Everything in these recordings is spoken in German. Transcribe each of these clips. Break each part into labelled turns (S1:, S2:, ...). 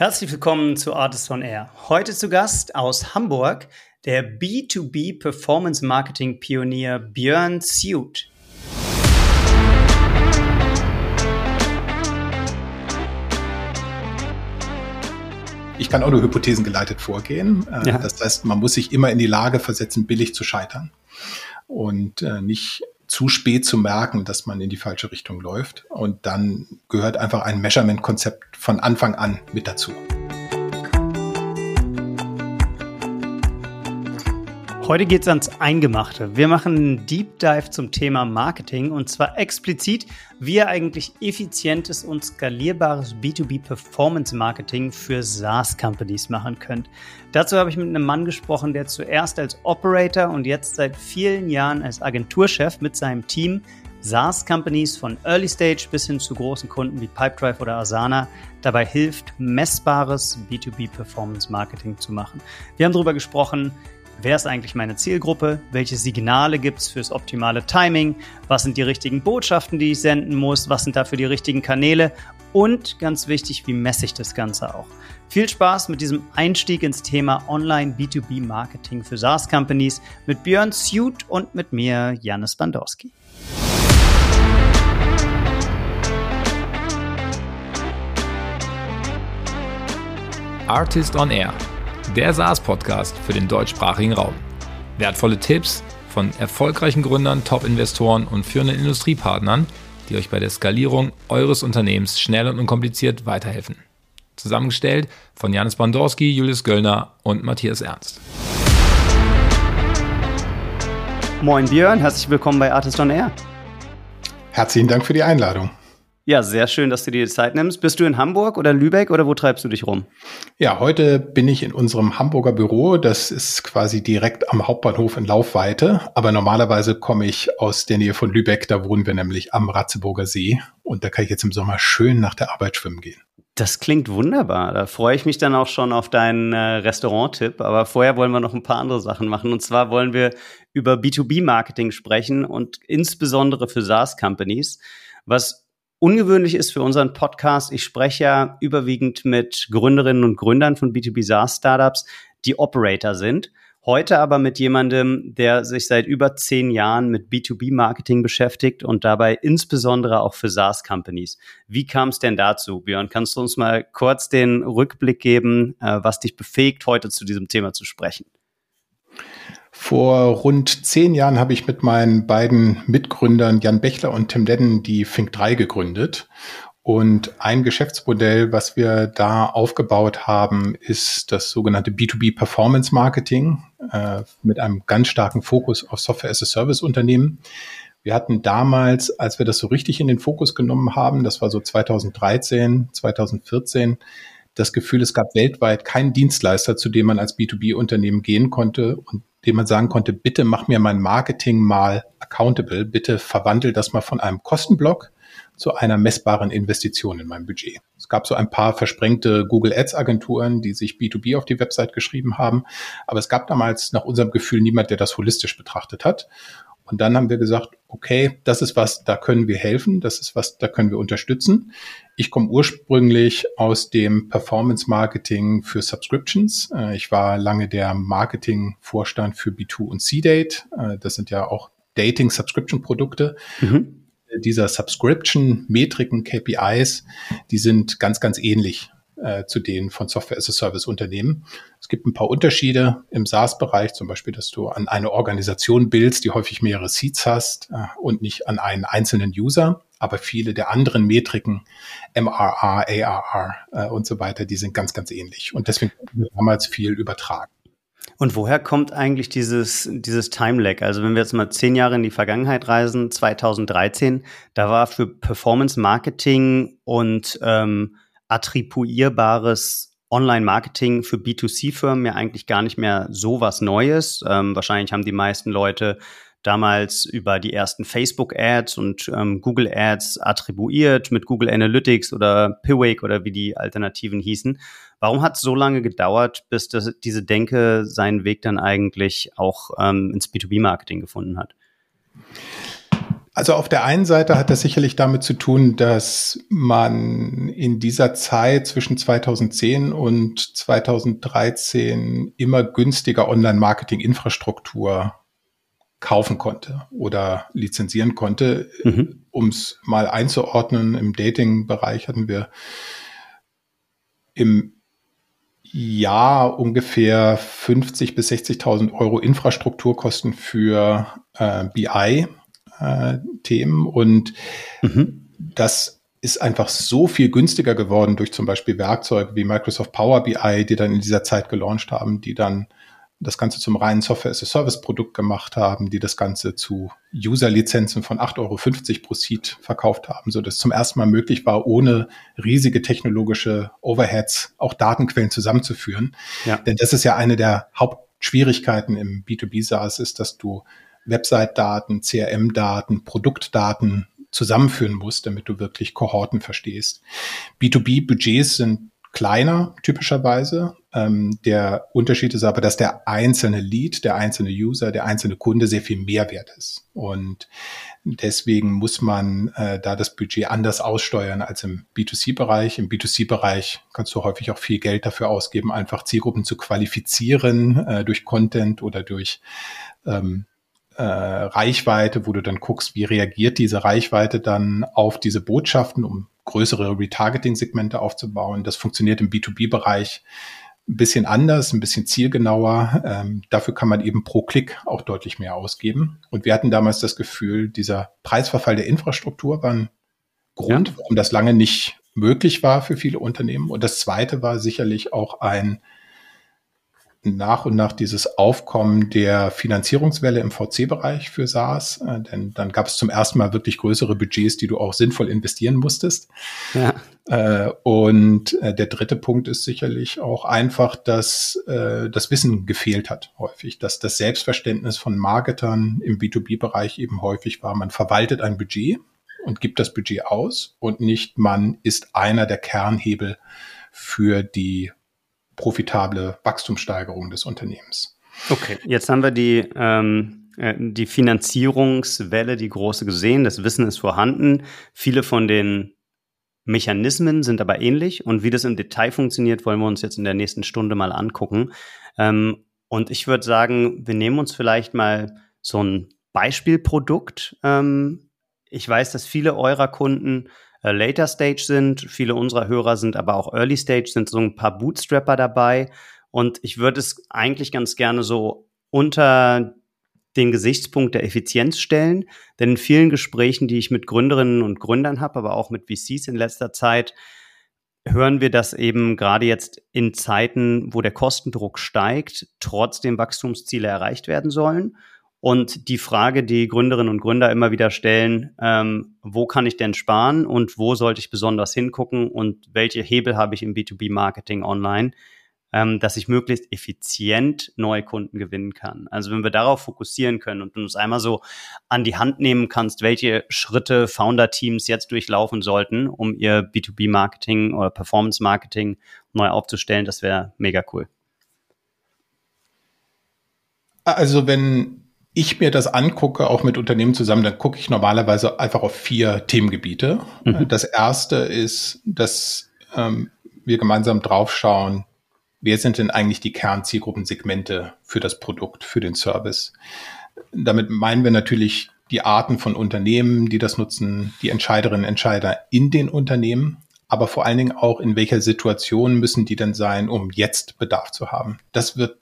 S1: Herzlich willkommen zu Artist on Air. Heute zu Gast aus Hamburg der B2B Performance Marketing Pionier Björn Suit.
S2: Ich kann auch nur hypothesengeleitet vorgehen. Äh, ja. Das heißt, man muss sich immer in die Lage versetzen, billig zu scheitern und äh, nicht zu spät zu merken, dass man in die falsche Richtung läuft. Und dann gehört einfach ein Measurement-Konzept von Anfang an mit dazu.
S1: Heute geht es ans Eingemachte. Wir machen einen Deep Dive zum Thema Marketing und zwar explizit, wie ihr eigentlich effizientes und skalierbares B2B Performance Marketing für SaaS-Companies machen könnt. Dazu habe ich mit einem Mann gesprochen, der zuerst als Operator und jetzt seit vielen Jahren als Agenturchef mit seinem Team SaaS-Companies von Early Stage bis hin zu großen Kunden wie Pipedrive oder Asana dabei hilft, messbares B2B Performance Marketing zu machen. Wir haben darüber gesprochen, Wer ist eigentlich meine Zielgruppe? Welche Signale gibt es fürs optimale Timing? Was sind die richtigen Botschaften, die ich senden muss? Was sind dafür die richtigen Kanäle? Und ganz wichtig, wie messe ich das Ganze auch? Viel Spaß mit diesem Einstieg ins Thema Online B2B Marketing für SaaS Companies mit Björn Suit und mit mir, Janis Bandowski.
S3: Artist on Air der SaaS-Podcast für den deutschsprachigen Raum. Wertvolle Tipps von erfolgreichen Gründern, Top-Investoren und führenden Industriepartnern, die euch bei der Skalierung eures Unternehmens schnell und unkompliziert weiterhelfen. Zusammengestellt von Janis Bandorski, Julius Göllner und Matthias Ernst.
S1: Moin Björn, herzlich willkommen bei Artist on Air.
S2: Herzlichen Dank für die Einladung.
S1: Ja, sehr schön, dass du dir die Zeit nimmst. Bist du in Hamburg oder Lübeck oder wo treibst du dich rum?
S2: Ja, heute bin ich in unserem Hamburger Büro. Das ist quasi direkt am Hauptbahnhof in Laufweite. Aber normalerweise komme ich aus der Nähe von Lübeck. Da wohnen wir nämlich am Ratzeburger See. Und da kann ich jetzt im Sommer schön nach der Arbeit schwimmen gehen.
S1: Das klingt wunderbar. Da freue ich mich dann auch schon auf deinen äh, Restaurant-Tipp. Aber vorher wollen wir noch ein paar andere Sachen machen. Und zwar wollen wir über B2B-Marketing sprechen und insbesondere für SaaS-Companies. Was ungewöhnlich ist für unseren Podcast. Ich spreche ja überwiegend mit Gründerinnen und Gründern von B2B SaaS Startups, die Operator sind. Heute aber mit jemandem, der sich seit über zehn Jahren mit B2B-Marketing beschäftigt und dabei insbesondere auch für SaaS-Companies. Wie kam es denn dazu, Björn? Kannst du uns mal kurz den Rückblick geben, äh, was dich befähigt, heute zu diesem Thema zu sprechen?
S2: Vor rund zehn Jahren habe ich mit meinen beiden Mitgründern Jan Bechler und Tim Ledden die Fink 3 gegründet. Und ein Geschäftsmodell, was wir da aufgebaut haben, ist das sogenannte B2B Performance Marketing äh, mit einem ganz starken Fokus auf Software as a Service Unternehmen. Wir hatten damals, als wir das so richtig in den Fokus genommen haben, das war so 2013, 2014, das Gefühl, es gab weltweit keinen Dienstleister, zu dem man als B2B-Unternehmen gehen konnte und dem man sagen konnte, bitte mach mir mein Marketing mal accountable, bitte verwandel das mal von einem Kostenblock zu einer messbaren Investition in mein Budget. Es gab so ein paar versprengte Google Ads Agenturen, die sich B2B auf die Website geschrieben haben, aber es gab damals nach unserem Gefühl niemand, der das holistisch betrachtet hat. Und dann haben wir gesagt, okay, das ist was, da können wir helfen, das ist was, da können wir unterstützen. Ich komme ursprünglich aus dem Performance Marketing für Subscriptions. Äh, ich war lange der Marketing-Vorstand für B2 und C-Date. Äh, das sind ja auch Dating-Subscription-Produkte. Mhm. Dieser Subscription-Metriken, KPIs, die sind ganz, ganz ähnlich äh, zu denen von Software as a Service Unternehmen. Es gibt ein paar Unterschiede im SaaS-Bereich, zum Beispiel, dass du an eine Organisation bildest, die häufig mehrere Seats hast äh, und nicht an einen einzelnen User. Aber viele der anderen Metriken, MRR, ARR äh, und so weiter, die sind ganz, ganz ähnlich. Und deswegen haben wir damals viel übertragen.
S1: Und woher kommt eigentlich dieses, dieses Time-Lag? Also wenn wir jetzt mal zehn Jahre in die Vergangenheit reisen, 2013, da war für Performance Marketing und ähm, attribuierbares Online-Marketing für B2C-Firmen ja eigentlich gar nicht mehr so was Neues. Ähm, wahrscheinlich haben die meisten Leute damals über die ersten Facebook-Ads und ähm, Google-Ads attribuiert mit Google Analytics oder Piwik oder wie die Alternativen hießen. Warum hat es so lange gedauert, bis das, diese Denke seinen Weg dann eigentlich auch ähm, ins B2B-Marketing gefunden hat?
S2: Also auf der einen Seite hat das sicherlich damit zu tun, dass man in dieser Zeit zwischen 2010 und 2013 immer günstiger Online-Marketing-Infrastruktur kaufen konnte oder lizenzieren konnte. Mhm. Um es mal einzuordnen, im Dating-Bereich hatten wir im Jahr ungefähr 50 bis 60.000 Euro Infrastrukturkosten für äh, BI äh, Themen und mhm. das ist einfach so viel günstiger geworden durch zum Beispiel Werkzeuge wie Microsoft Power BI, die dann in dieser Zeit gelauncht haben, die dann das Ganze zum reinen Software-as-a-Service-Produkt gemacht haben, die das Ganze zu User-Lizenzen von 8,50 Euro pro Seed verkauft haben, so dass zum ersten Mal möglich war, ohne riesige technologische Overheads auch Datenquellen zusammenzuführen. Ja. Denn das ist ja eine der Hauptschwierigkeiten im B2B SaaS, ist, dass du Website-Daten, CRM-Daten, Produktdaten zusammenführen musst, damit du wirklich Kohorten verstehst. B2B-Budgets sind kleiner typischerweise. Ähm, der Unterschied ist aber, dass der einzelne Lead, der einzelne User, der einzelne Kunde sehr viel Mehrwert ist. Und deswegen muss man äh, da das Budget anders aussteuern als im B2C-Bereich. Im B2C-Bereich kannst du häufig auch viel Geld dafür ausgeben, einfach Zielgruppen zu qualifizieren äh, durch Content oder durch ähm, äh, Reichweite, wo du dann guckst, wie reagiert diese Reichweite dann auf diese Botschaften, um größere Retargeting-Segmente aufzubauen. Das funktioniert im B2B-Bereich ein bisschen anders, ein bisschen zielgenauer. Ähm, dafür kann man eben pro Klick auch deutlich mehr ausgeben. Und wir hatten damals das Gefühl, dieser Preisverfall der Infrastruktur war ein Grund, ja. warum das lange nicht möglich war für viele Unternehmen. Und das zweite war sicherlich auch ein nach und nach dieses Aufkommen der Finanzierungswelle im VC-Bereich für SaaS, äh, denn dann gab es zum ersten Mal wirklich größere Budgets, die du auch sinnvoll investieren musstest. Ja. Äh, und äh, der dritte Punkt ist sicherlich auch einfach, dass das Wissen gefehlt hat häufig, dass das Selbstverständnis von Marketern im B2B-Bereich eben häufig war, man verwaltet ein Budget und gibt das Budget aus und nicht man ist einer der Kernhebel für die profitable Wachstumssteigerung des Unternehmens.
S1: Okay, jetzt haben wir die, ähm, äh, die Finanzierungswelle, die große gesehen. Das Wissen ist vorhanden. Viele von den Mechanismen sind aber ähnlich und wie das im Detail funktioniert, wollen wir uns jetzt in der nächsten Stunde mal angucken. Ähm, und ich würde sagen, wir nehmen uns vielleicht mal so ein Beispielprodukt. Ähm, ich weiß, dass viele eurer Kunden äh, Later Stage sind. Viele unserer Hörer sind aber auch Early Stage, sind so ein paar Bootstrapper dabei. Und ich würde es eigentlich ganz gerne so unter den Gesichtspunkt der Effizienz stellen. Denn in vielen Gesprächen, die ich mit Gründerinnen und Gründern habe, aber auch mit VCs in letzter Zeit, hören wir, dass eben gerade jetzt in Zeiten, wo der Kostendruck steigt, trotzdem Wachstumsziele erreicht werden sollen. Und die Frage, die Gründerinnen und Gründer immer wieder stellen, ähm, wo kann ich denn sparen und wo sollte ich besonders hingucken und welche Hebel habe ich im B2B-Marketing online, ähm, dass ich möglichst effizient neue Kunden gewinnen kann. Also wenn wir darauf fokussieren können und du uns einmal so an die Hand nehmen kannst, welche Schritte Founder-Teams jetzt durchlaufen sollten, um ihr B2B-Marketing oder Performance-Marketing neu aufzustellen, das wäre mega cool.
S2: Also wenn ich mir das angucke, auch mit Unternehmen zusammen, dann gucke ich normalerweise einfach auf vier Themengebiete. Mhm. Das erste ist, dass ähm, wir gemeinsam draufschauen, wer sind denn eigentlich die Kernzielgruppensegmente für das Produkt, für den Service. Damit meinen wir natürlich die Arten von Unternehmen, die das nutzen, die Entscheiderinnen und Entscheider in den Unternehmen, aber vor allen Dingen auch, in welcher Situation müssen die denn sein, um jetzt Bedarf zu haben. Das wird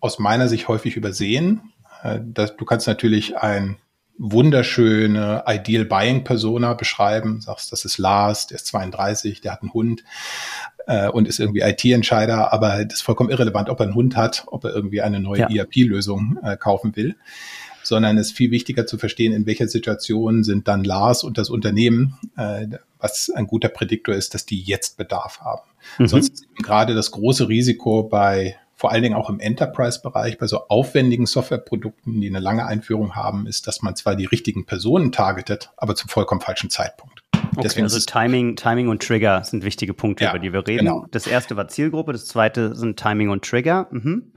S2: aus meiner Sicht häufig übersehen das, du kannst natürlich ein wunderschöne Ideal Buying Persona beschreiben, sagst, das ist Lars, der ist 32, der hat einen Hund äh, und ist irgendwie IT-Entscheider, aber das ist vollkommen irrelevant, ob er einen Hund hat, ob er irgendwie eine neue ja. ERP-Lösung äh, kaufen will, sondern es ist viel wichtiger zu verstehen, in welcher Situation sind dann Lars und das Unternehmen, äh, was ein guter Prädiktor ist, dass die jetzt Bedarf haben. Mhm. Sonst ist gerade das große Risiko bei vor allen Dingen auch im Enterprise-Bereich bei so aufwendigen Softwareprodukten, die eine lange Einführung haben, ist, dass man zwar die richtigen Personen targetet, aber zum vollkommen falschen Zeitpunkt.
S1: Okay, Deswegen also Timing, Timing und Trigger sind wichtige Punkte, ja, über die wir reden. Genau. Das erste war Zielgruppe, das zweite sind Timing und Trigger. Mhm.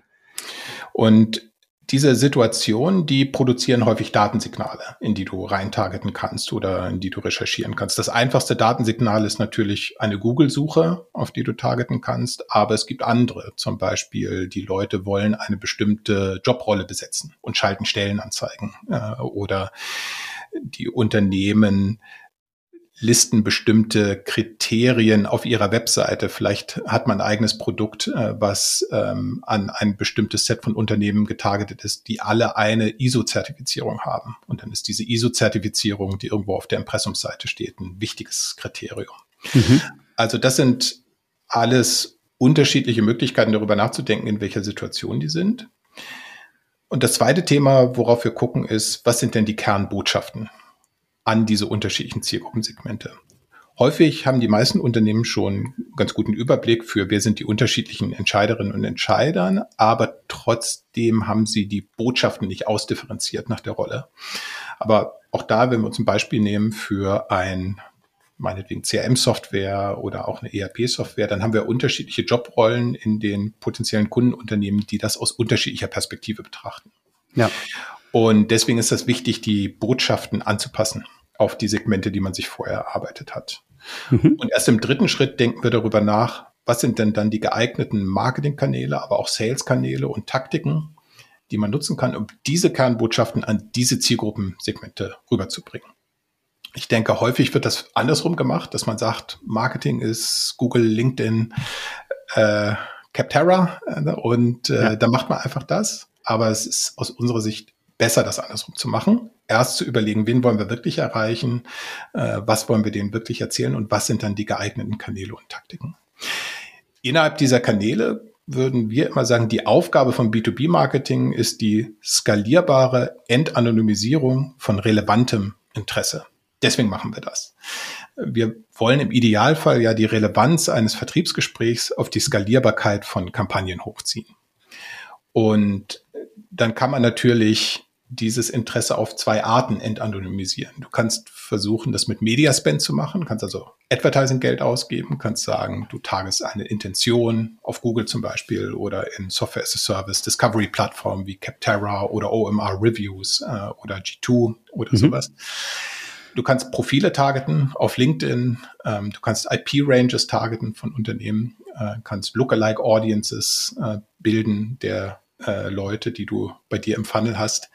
S2: Und diese Situationen, die produzieren häufig Datensignale, in die du reintargeten kannst oder in die du recherchieren kannst. Das einfachste Datensignal ist natürlich eine Google-Suche, auf die du targeten kannst, aber es gibt andere. Zum Beispiel, die Leute wollen eine bestimmte Jobrolle besetzen und schalten Stellenanzeigen äh, oder die Unternehmen listen bestimmte Kriterien auf ihrer Webseite. Vielleicht hat man ein eigenes Produkt, äh, was ähm, an ein bestimmtes Set von Unternehmen getargetet ist, die alle eine ISO-Zertifizierung haben. Und dann ist diese ISO-Zertifizierung, die irgendwo auf der Impressumsseite steht, ein wichtiges Kriterium. Mhm. Also das sind alles unterschiedliche Möglichkeiten, darüber nachzudenken, in welcher Situation die sind. Und das zweite Thema, worauf wir gucken, ist, was sind denn die Kernbotschaften? An diese unterschiedlichen Zielgruppensegmente. Häufig haben die meisten Unternehmen schon ganz guten Überblick für, wer sind die unterschiedlichen Entscheiderinnen und Entscheidern, aber trotzdem haben sie die Botschaften nicht ausdifferenziert nach der Rolle. Aber auch da, wenn wir uns ein Beispiel nehmen für ein meinetwegen CRM-Software oder auch eine ERP-Software, dann haben wir unterschiedliche Jobrollen in den potenziellen Kundenunternehmen, die das aus unterschiedlicher Perspektive betrachten. Ja. Und deswegen ist es wichtig, die Botschaften anzupassen auf die Segmente, die man sich vorher erarbeitet hat. Mhm. Und erst im dritten Schritt denken wir darüber nach, was sind denn dann die geeigneten Marketingkanäle, aber auch Saleskanäle und Taktiken, die man nutzen kann, um diese Kernbotschaften an diese Zielgruppensegmente rüberzubringen. Ich denke, häufig wird das andersrum gemacht, dass man sagt, Marketing ist Google, LinkedIn, äh, Capterra äh, und äh, ja. da macht man einfach das. Aber es ist aus unserer Sicht besser, das andersrum zu machen. Erst zu überlegen, wen wollen wir wirklich erreichen, äh, was wollen wir denen wirklich erzählen und was sind dann die geeigneten Kanäle und Taktiken. Innerhalb dieser Kanäle würden wir immer sagen, die Aufgabe von B2B-Marketing ist die skalierbare Entanonymisierung von relevantem Interesse. Deswegen machen wir das. Wir wollen im Idealfall ja die Relevanz eines Vertriebsgesprächs auf die Skalierbarkeit von Kampagnen hochziehen. Und dann kann man natürlich dieses Interesse auf zwei Arten entanonymisieren. Du kannst versuchen, das mit Mediaspend zu machen, kannst also Advertising-Geld ausgeben, kannst sagen, du tagest eine Intention auf Google zum Beispiel oder in Software as a Service, Discovery-Plattformen wie Capterra oder OMR Reviews äh, oder G2 oder mhm. sowas. Du kannst Profile targeten auf LinkedIn, ähm, du kannst IP-Ranges targeten von Unternehmen, äh, kannst Lookalike Audiences äh, bilden, der äh, Leute, die du bei dir im Funnel hast.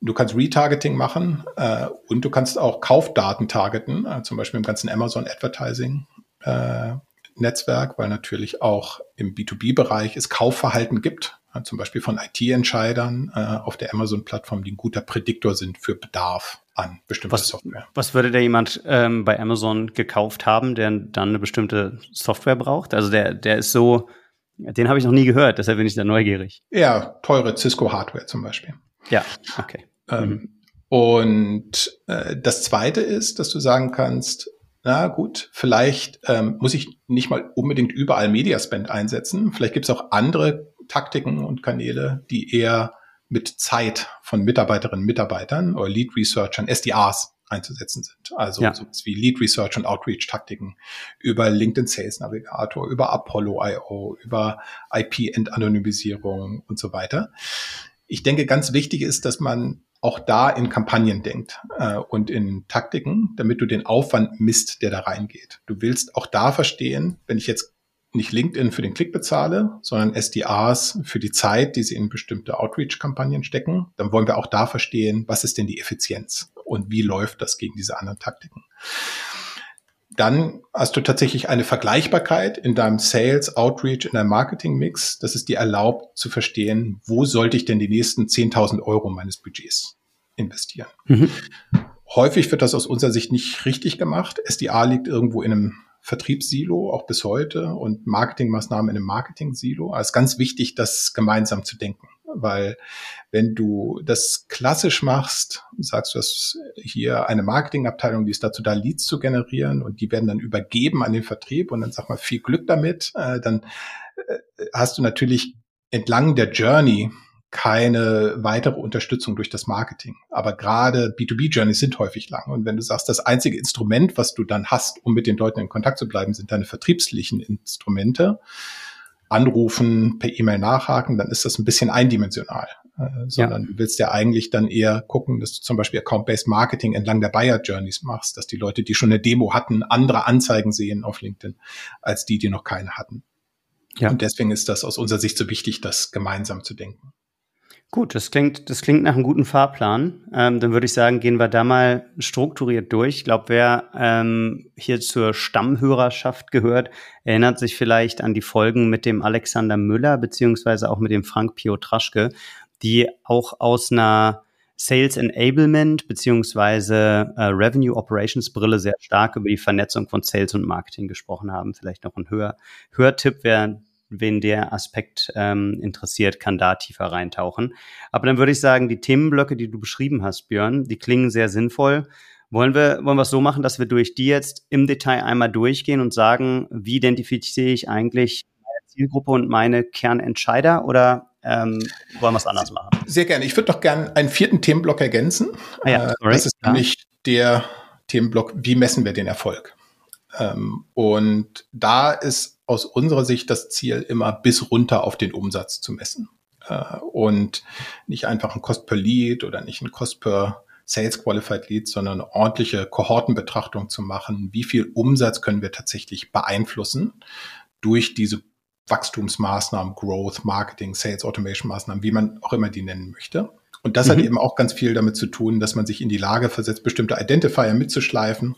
S2: Du kannst Retargeting machen äh, und du kannst auch Kaufdaten targeten, äh, zum Beispiel im ganzen Amazon Advertising äh, Netzwerk, weil natürlich auch im B2B-Bereich es Kaufverhalten gibt, äh, zum Beispiel von IT-Entscheidern äh, auf der Amazon-Plattform, die ein guter Prädiktor sind für Bedarf an bestimmter
S1: was,
S2: Software.
S1: Was würde da jemand ähm, bei Amazon gekauft haben, der dann eine bestimmte Software braucht? Also der, der ist so den habe ich noch nie gehört, deshalb bin ich da neugierig.
S2: Ja, teure Cisco-Hardware zum Beispiel.
S1: Ja, okay.
S2: Ähm, mhm. Und äh, das Zweite ist, dass du sagen kannst, na gut, vielleicht ähm, muss ich nicht mal unbedingt überall Mediaspend einsetzen. Vielleicht gibt es auch andere Taktiken und Kanäle, die eher mit Zeit von Mitarbeiterinnen und Mitarbeitern oder Lead Researchern, SDRs einzusetzen sind. Also ja. sowas wie Lead Research und Outreach Taktiken über LinkedIn Sales Navigator, über Apollo IO, über IP Anonymisierung und so weiter. Ich denke, ganz wichtig ist, dass man auch da in Kampagnen denkt äh, und in Taktiken, damit du den Aufwand misst, der da reingeht. Du willst auch da verstehen, wenn ich jetzt nicht LinkedIn für den Klick bezahle, sondern SDRs für die Zeit, die sie in bestimmte Outreach-Kampagnen stecken, dann wollen wir auch da verstehen, was ist denn die Effizienz und wie läuft das gegen diese anderen Taktiken. Dann hast du tatsächlich eine Vergleichbarkeit in deinem Sales, Outreach, in deinem Marketing-Mix, dass es dir erlaubt zu verstehen, wo sollte ich denn die nächsten 10.000 Euro meines Budgets investieren. Mhm. Häufig wird das aus unserer Sicht nicht richtig gemacht. SDA liegt irgendwo in einem Vertriebssilo, auch bis heute, und Marketingmaßnahmen in einem Marketing-Silo. Es ist ganz wichtig, das gemeinsam zu denken. Weil wenn du das klassisch machst, sagst du, dass hier eine Marketingabteilung, die ist dazu da, Leads zu generieren und die werden dann übergeben an den Vertrieb und dann sag mal viel Glück damit, äh, dann äh, hast du natürlich entlang der Journey keine weitere Unterstützung durch das Marketing. Aber gerade B2B-Journeys sind häufig lang. Und wenn du sagst, das einzige Instrument, was du dann hast, um mit den Leuten in Kontakt zu bleiben, sind deine vertriebslichen Instrumente, anrufen, per E-Mail nachhaken, dann ist das ein bisschen eindimensional. äh, sondern ja. du willst ja eigentlich dann eher gucken, dass du zum Beispiel Account-Based Marketing entlang der Buyer Journeys machst, dass die Leute, die schon eine Demo hatten, andere Anzeigen sehen auf LinkedIn, als die, die noch keine hatten. Ja. Und deswegen ist das aus unserer Sicht so wichtig, das gemeinsam zu denken.
S1: Gut, das klingt, das klingt nach einem guten Fahrplan. Ähm, dann würde ich sagen, gehen wir da mal strukturiert durch. Ich glaube, wer ähm, hier zur Stammhörerschaft gehört, erinnert sich vielleicht an die Folgen mit dem Alexander Müller beziehungsweise auch mit dem Frank Piotraschke, die auch aus einer Sales Enablement beziehungsweise äh, Revenue Operations Brille sehr stark über die Vernetzung von Sales und Marketing gesprochen haben. Vielleicht noch ein Hör Hörtipp, wer wen der Aspekt ähm, interessiert, kann da tiefer reintauchen. Aber dann würde ich sagen, die Themenblöcke, die du beschrieben hast, Björn, die klingen sehr sinnvoll. Wollen wir, wollen wir es so machen, dass wir durch die jetzt im Detail einmal durchgehen und sagen, wie identifiziere ich eigentlich meine Zielgruppe und meine Kernentscheider oder ähm, wollen wir es anders machen?
S2: Sehr gerne. Ich würde doch gerne einen vierten Themenblock ergänzen. Ah ja, äh, das ist nämlich der Themenblock, wie messen wir den Erfolg? Ähm, und da ist aus unserer Sicht das Ziel immer bis runter auf den Umsatz zu messen. Äh, und nicht einfach ein Cost per Lead oder nicht ein Cost per Sales Qualified Lead, sondern eine ordentliche Kohortenbetrachtung zu machen. Wie viel Umsatz können wir tatsächlich beeinflussen durch diese Wachstumsmaßnahmen, Growth, Marketing, Sales Automation Maßnahmen, wie man auch immer die nennen möchte. Und das mhm. hat eben auch ganz viel damit zu tun, dass man sich in die Lage versetzt, bestimmte Identifier mitzuschleifen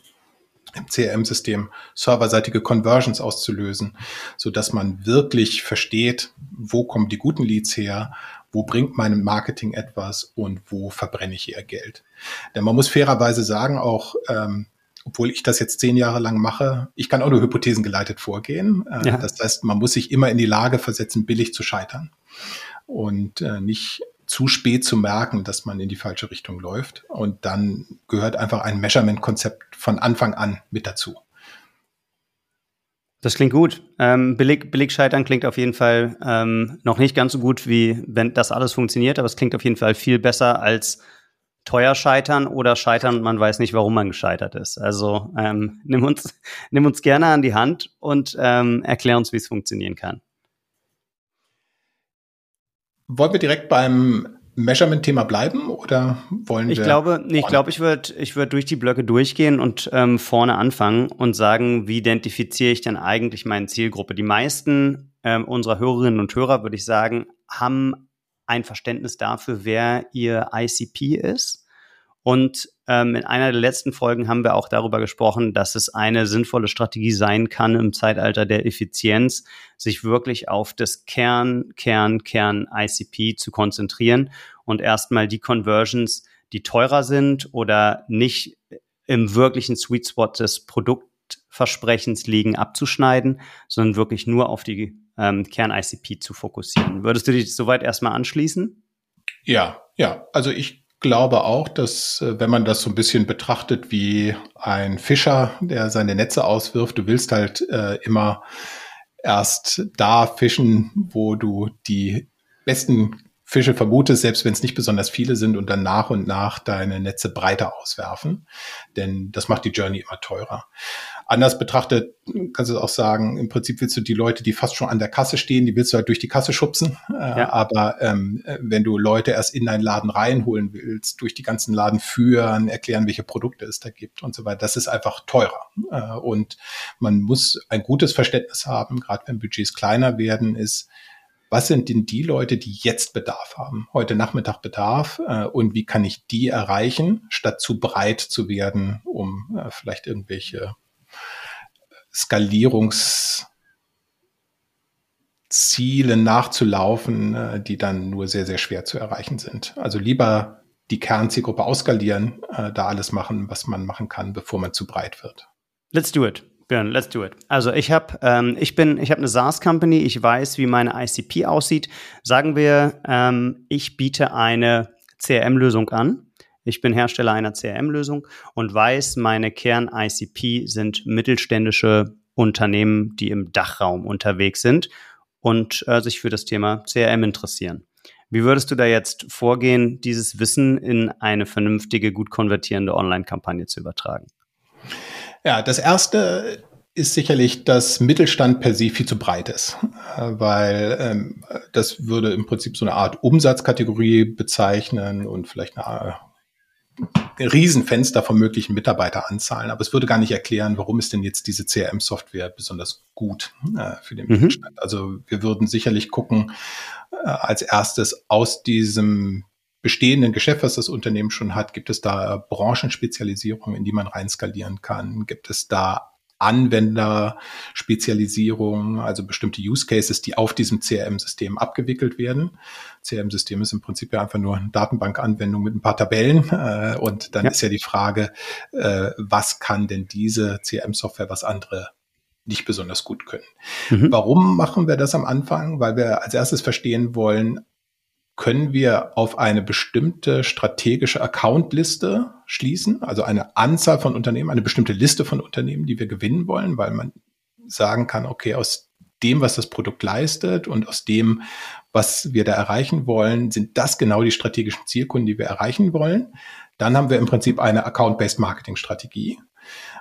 S2: im CRM-System serverseitige Conversions auszulösen, so dass man wirklich versteht, wo kommen die guten Leads her, wo bringt mein Marketing etwas und wo verbrenne ich eher Geld. Denn man muss fairerweise sagen, auch ähm, obwohl ich das jetzt zehn Jahre lang mache, ich kann auch nur hypothesengeleitet vorgehen. Äh, ja. Das heißt, man muss sich immer in die Lage versetzen, billig zu scheitern und äh, nicht zu spät zu merken, dass man in die falsche Richtung läuft. Und dann gehört einfach ein Measurement-Konzept von Anfang an mit dazu.
S1: Das klingt gut. Ähm, billig, billig scheitern klingt auf jeden Fall ähm, noch nicht ganz so gut, wie wenn das alles funktioniert, aber es klingt auf jeden Fall viel besser als teuer scheitern oder scheitern und man weiß nicht, warum man gescheitert ist. Also ähm, nimm, uns, nimm uns gerne an die Hand und ähm, erklär uns, wie es funktionieren kann.
S2: Wollen wir direkt beim Measurement-Thema bleiben oder wollen
S1: ich wir? Glaube, nee, ich glaube, ich würde ich würd durch die Blöcke durchgehen und ähm, vorne anfangen und sagen, wie identifiziere ich denn eigentlich meine Zielgruppe? Die meisten ähm, unserer Hörerinnen und Hörer, würde ich sagen, haben ein Verständnis dafür, wer ihr ICP ist und in einer der letzten Folgen haben wir auch darüber gesprochen, dass es eine sinnvolle Strategie sein kann im Zeitalter der Effizienz, sich wirklich auf das Kern, Kern, Kern ICP zu konzentrieren und erstmal die Conversions, die teurer sind oder nicht im wirklichen Sweet Spot des Produktversprechens liegen, abzuschneiden, sondern wirklich nur auf die ähm, Kern-ICP zu fokussieren. Würdest du dich soweit erstmal anschließen?
S2: Ja, ja. Also ich glaube auch, dass äh, wenn man das so ein bisschen betrachtet wie ein Fischer, der seine Netze auswirft, du willst halt äh, immer erst da fischen, wo du die besten Fische vermutest, selbst wenn es nicht besonders viele sind und dann nach und nach deine Netze breiter auswerfen. Denn das macht die Journey immer teurer. Anders betrachtet kannst du auch sagen, im Prinzip willst du die Leute, die fast schon an der Kasse stehen, die willst du halt durch die Kasse schubsen. Äh, ja. Aber ähm, wenn du Leute erst in deinen Laden reinholen willst, durch die ganzen Laden führen, erklären, welche Produkte es da gibt und so weiter, das ist einfach teurer. Äh, und man muss ein gutes Verständnis haben, gerade wenn Budgets kleiner werden, ist, was sind denn die Leute, die jetzt Bedarf haben, heute Nachmittag Bedarf äh, und wie kann ich die erreichen, statt zu breit zu werden, um äh, vielleicht irgendwelche Skalierungsziele nachzulaufen, äh, die dann nur sehr, sehr schwer zu erreichen sind. Also lieber die Kernzielgruppe ausskalieren, äh, da alles machen, was man machen kann, bevor man zu breit wird.
S1: Let's do it. Björn, let's do it. Also ich habe, ähm, ich bin, eine SaaS-Company. Ich weiß, wie meine ICP aussieht. Sagen wir, ähm, ich biete eine CRM-Lösung an ich bin Hersteller einer CRM-Lösung und weiß, meine Kern-ICP sind mittelständische Unternehmen, die im Dachraum unterwegs sind und äh, sich für das Thema CRM interessieren. Wie würdest du da jetzt vorgehen, dieses Wissen in eine vernünftige, gut konvertierende Online-Kampagne zu übertragen?
S2: Ja, das erste ist sicherlich, dass Mittelstand per se viel zu breit ist, weil ähm, das würde im Prinzip so eine Art Umsatzkategorie bezeichnen und vielleicht eine Riesenfenster von möglichen Mitarbeiteranzahlen, aber es würde gar nicht erklären, warum ist denn jetzt diese CRM-Software besonders gut äh, für den mhm. Mittelstand. Also wir würden sicherlich gucken, äh, als erstes aus diesem bestehenden Geschäft, was das Unternehmen schon hat, gibt es da Branchenspezialisierungen, in die man rein skalieren kann? Gibt es da Anwenderspezialisierung, also bestimmte Use Cases, die auf diesem CRM-System abgewickelt werden. CRM-System ist im Prinzip ja einfach nur eine Datenbankanwendung mit ein paar Tabellen. Äh, und dann ja. ist ja die Frage, äh, was kann denn diese CRM-Software, was andere nicht besonders gut können. Mhm. Warum machen wir das am Anfang? Weil wir als erstes verstehen wollen, können wir auf eine bestimmte strategische Accountliste schließen, also eine Anzahl von Unternehmen, eine bestimmte Liste von Unternehmen, die wir gewinnen wollen, weil man sagen kann, okay, aus dem, was das Produkt leistet und aus dem, was wir da erreichen wollen, sind das genau die strategischen Zielkunden, die wir erreichen wollen. Dann haben wir im Prinzip eine Account-Based Marketing-Strategie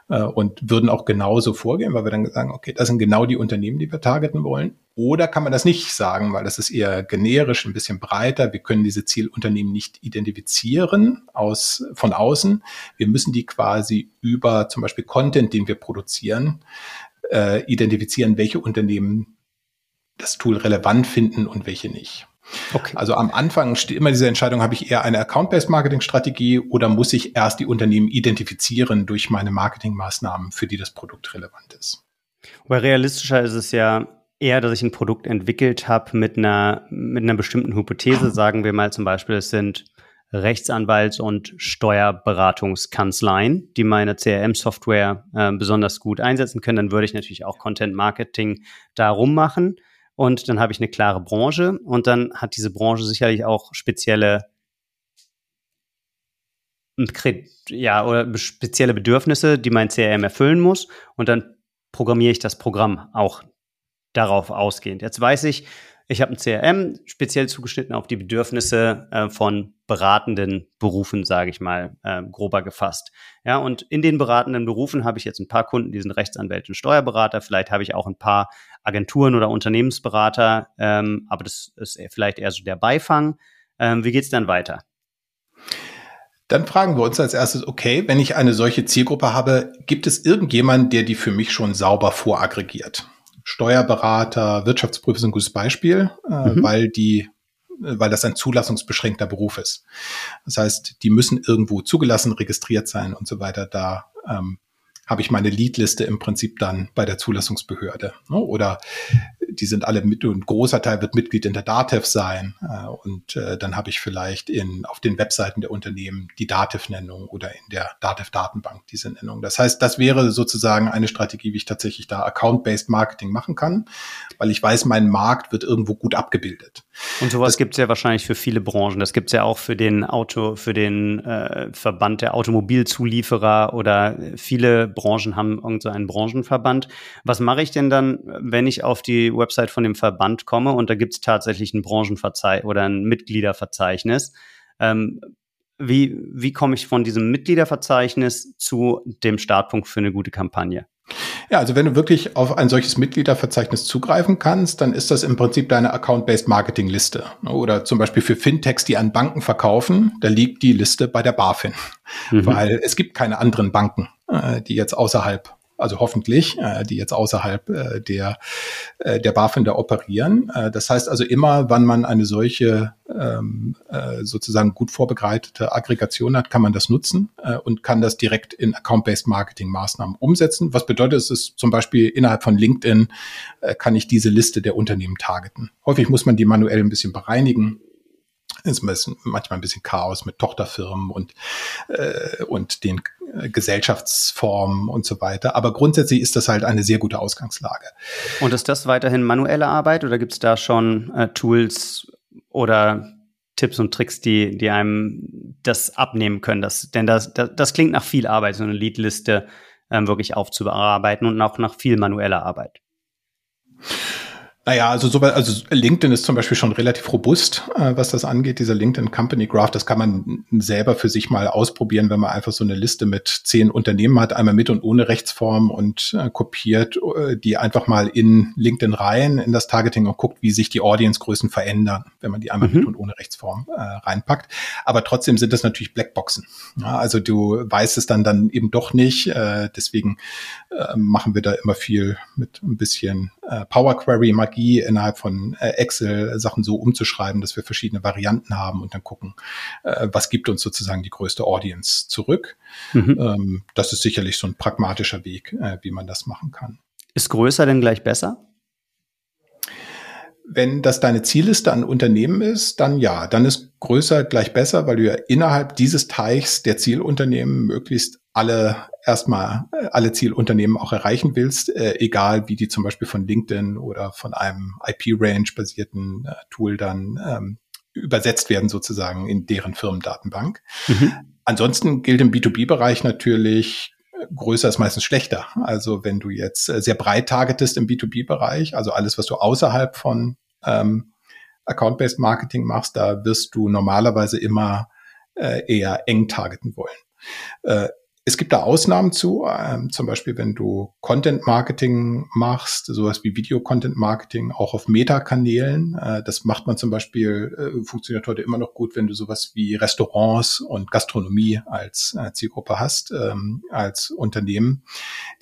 S2: äh, und würden auch genauso vorgehen, weil wir dann sagen, okay, das sind genau die Unternehmen, die wir targeten wollen. Oder kann man das nicht sagen, weil das ist eher generisch, ein bisschen breiter. Wir können diese Zielunternehmen nicht identifizieren aus, von außen. Wir müssen die quasi über zum Beispiel Content, den wir produzieren, äh, identifizieren, welche Unternehmen das Tool relevant finden und welche nicht. Okay. Also am Anfang steht immer diese Entscheidung, habe ich eher eine Account-Based Marketing-Strategie oder muss ich erst die Unternehmen identifizieren durch meine Marketingmaßnahmen, für die das Produkt relevant ist?
S1: Aber realistischer ist es ja eher, dass ich ein Produkt entwickelt habe mit einer, mit einer bestimmten Hypothese. Sagen wir mal zum Beispiel, es sind Rechtsanwalts- und Steuerberatungskanzleien, die meine CRM-Software äh, besonders gut einsetzen können. Dann würde ich natürlich auch Content-Marketing darum machen. Und dann habe ich eine klare Branche und dann hat diese Branche sicherlich auch spezielle ja, oder spezielle Bedürfnisse, die mein CRM erfüllen muss. Und dann programmiere ich das Programm auch darauf ausgehend. Jetzt weiß ich, ich habe ein CRM speziell zugeschnitten auf die Bedürfnisse äh, von beratenden Berufen, sage ich mal, äh, grober gefasst. Ja, und in den beratenden Berufen habe ich jetzt ein paar Kunden, die sind Rechtsanwälte und Steuerberater. Vielleicht habe ich auch ein paar Agenturen oder Unternehmensberater, ähm, aber das ist vielleicht eher so der Beifang. Ähm, wie geht's dann weiter?
S2: Dann fragen wir uns als erstes, okay, wenn ich eine solche Zielgruppe habe, gibt es irgendjemanden, der die für mich schon sauber voraggregiert? Steuerberater, Wirtschaftsprüfer sind ein gutes Beispiel, äh, mhm. weil die weil das ein zulassungsbeschränkter Beruf ist. Das heißt, die müssen irgendwo zugelassen, registriert sein und so weiter. Da ähm, habe ich meine Leadliste im Prinzip dann bei der Zulassungsbehörde. Ne? Oder die sind alle mit und ein großer Teil wird Mitglied in der DATEV sein. Äh, und äh, dann habe ich vielleicht in, auf den Webseiten der Unternehmen die DATEV-Nennung oder in der DATEV-Datenbank diese Nennung. Das heißt, das wäre sozusagen eine Strategie, wie ich tatsächlich da Account-Based Marketing machen kann, weil ich weiß, mein Markt wird irgendwo gut abgebildet.
S1: Und sowas gibt es ja wahrscheinlich für viele Branchen. Das gibt es ja auch für den Auto, für den äh, Verband der Automobilzulieferer oder viele Branchen haben irgend so einen Branchenverband. Was mache ich denn dann, wenn ich auf die Website von dem Verband komme und da gibt es tatsächlich ein Branchenverzeichnis oder ein Mitgliederverzeichnis? Ähm, wie, wie komme ich von diesem Mitgliederverzeichnis zu dem Startpunkt für eine gute Kampagne?
S2: Ja, also wenn du wirklich auf ein solches Mitgliederverzeichnis zugreifen kannst, dann ist das im Prinzip deine Account-Based Marketing-Liste. Oder zum Beispiel für Fintechs, die an Banken verkaufen, da liegt die Liste bei der BaFin. Mhm. Weil es gibt keine anderen Banken, äh, die jetzt außerhalb also hoffentlich, äh, die jetzt außerhalb äh, der, äh, der BaFin da operieren. Äh, das heißt also immer, wann man eine solche ähm, äh, sozusagen gut vorbereitete Aggregation hat, kann man das nutzen äh, und kann das direkt in Account-Based Marketing-Maßnahmen umsetzen. Was bedeutet es, ist zum Beispiel innerhalb von LinkedIn äh, kann ich diese Liste der Unternehmen targeten. Häufig muss man die manuell ein bisschen bereinigen ist manchmal ein bisschen Chaos mit Tochterfirmen und, äh, und den äh, Gesellschaftsformen und so weiter. Aber grundsätzlich ist das halt eine sehr gute Ausgangslage.
S1: Und ist das weiterhin manuelle Arbeit oder gibt es da schon äh, Tools oder Tipps und Tricks, die, die einem das abnehmen können? Das, denn das, das, das klingt nach viel Arbeit, so eine Leadliste ähm, wirklich aufzubearbeiten und auch nach viel manueller Arbeit.
S2: Naja, also so, also LinkedIn ist zum Beispiel schon relativ robust, äh, was das angeht. Dieser LinkedIn Company Graph, das kann man selber für sich mal ausprobieren, wenn man einfach so eine Liste mit zehn Unternehmen hat, einmal mit und ohne Rechtsform und äh, kopiert, äh, die einfach mal in LinkedIn rein in das Targeting und guckt, wie sich die Audience-Größen verändern, wenn man die einmal mhm. mit und ohne Rechtsform äh, reinpackt. Aber trotzdem sind das natürlich Blackboxen. Ja, also du weißt es dann dann eben doch nicht. Äh, deswegen äh, machen wir da immer viel mit ein bisschen Power Query Magie innerhalb von äh, Excel Sachen so umzuschreiben, dass wir verschiedene Varianten haben und dann gucken, äh, was gibt uns sozusagen die größte Audience zurück. Mhm. Ähm, das ist sicherlich so ein pragmatischer Weg, äh, wie man das machen kann.
S1: Ist größer denn gleich besser?
S2: Wenn das deine Zielliste an Unternehmen ist, dann ja, dann ist größer gleich besser, weil du ja innerhalb dieses Teichs der Zielunternehmen möglichst alle erstmal äh, alle Zielunternehmen auch erreichen willst, äh, egal wie die zum Beispiel von LinkedIn oder von einem IP-Range basierten äh, Tool dann ähm, übersetzt werden sozusagen in deren Firmendatenbank. Mhm. Ansonsten gilt im B2B-Bereich natürlich größer ist meistens schlechter. Also wenn du jetzt äh, sehr breit targetest im B2B-Bereich, also alles, was du außerhalb von ähm, Account-Based Marketing machst, da wirst du normalerweise immer äh, eher eng targeten wollen. Äh, es gibt da Ausnahmen zu, ähm, zum Beispiel wenn du Content Marketing machst, sowas wie Video Content Marketing, auch auf Meta-Kanälen. Äh, das macht man zum Beispiel, äh, funktioniert heute immer noch gut, wenn du sowas wie Restaurants und Gastronomie als äh, Zielgruppe hast, ähm, als Unternehmen.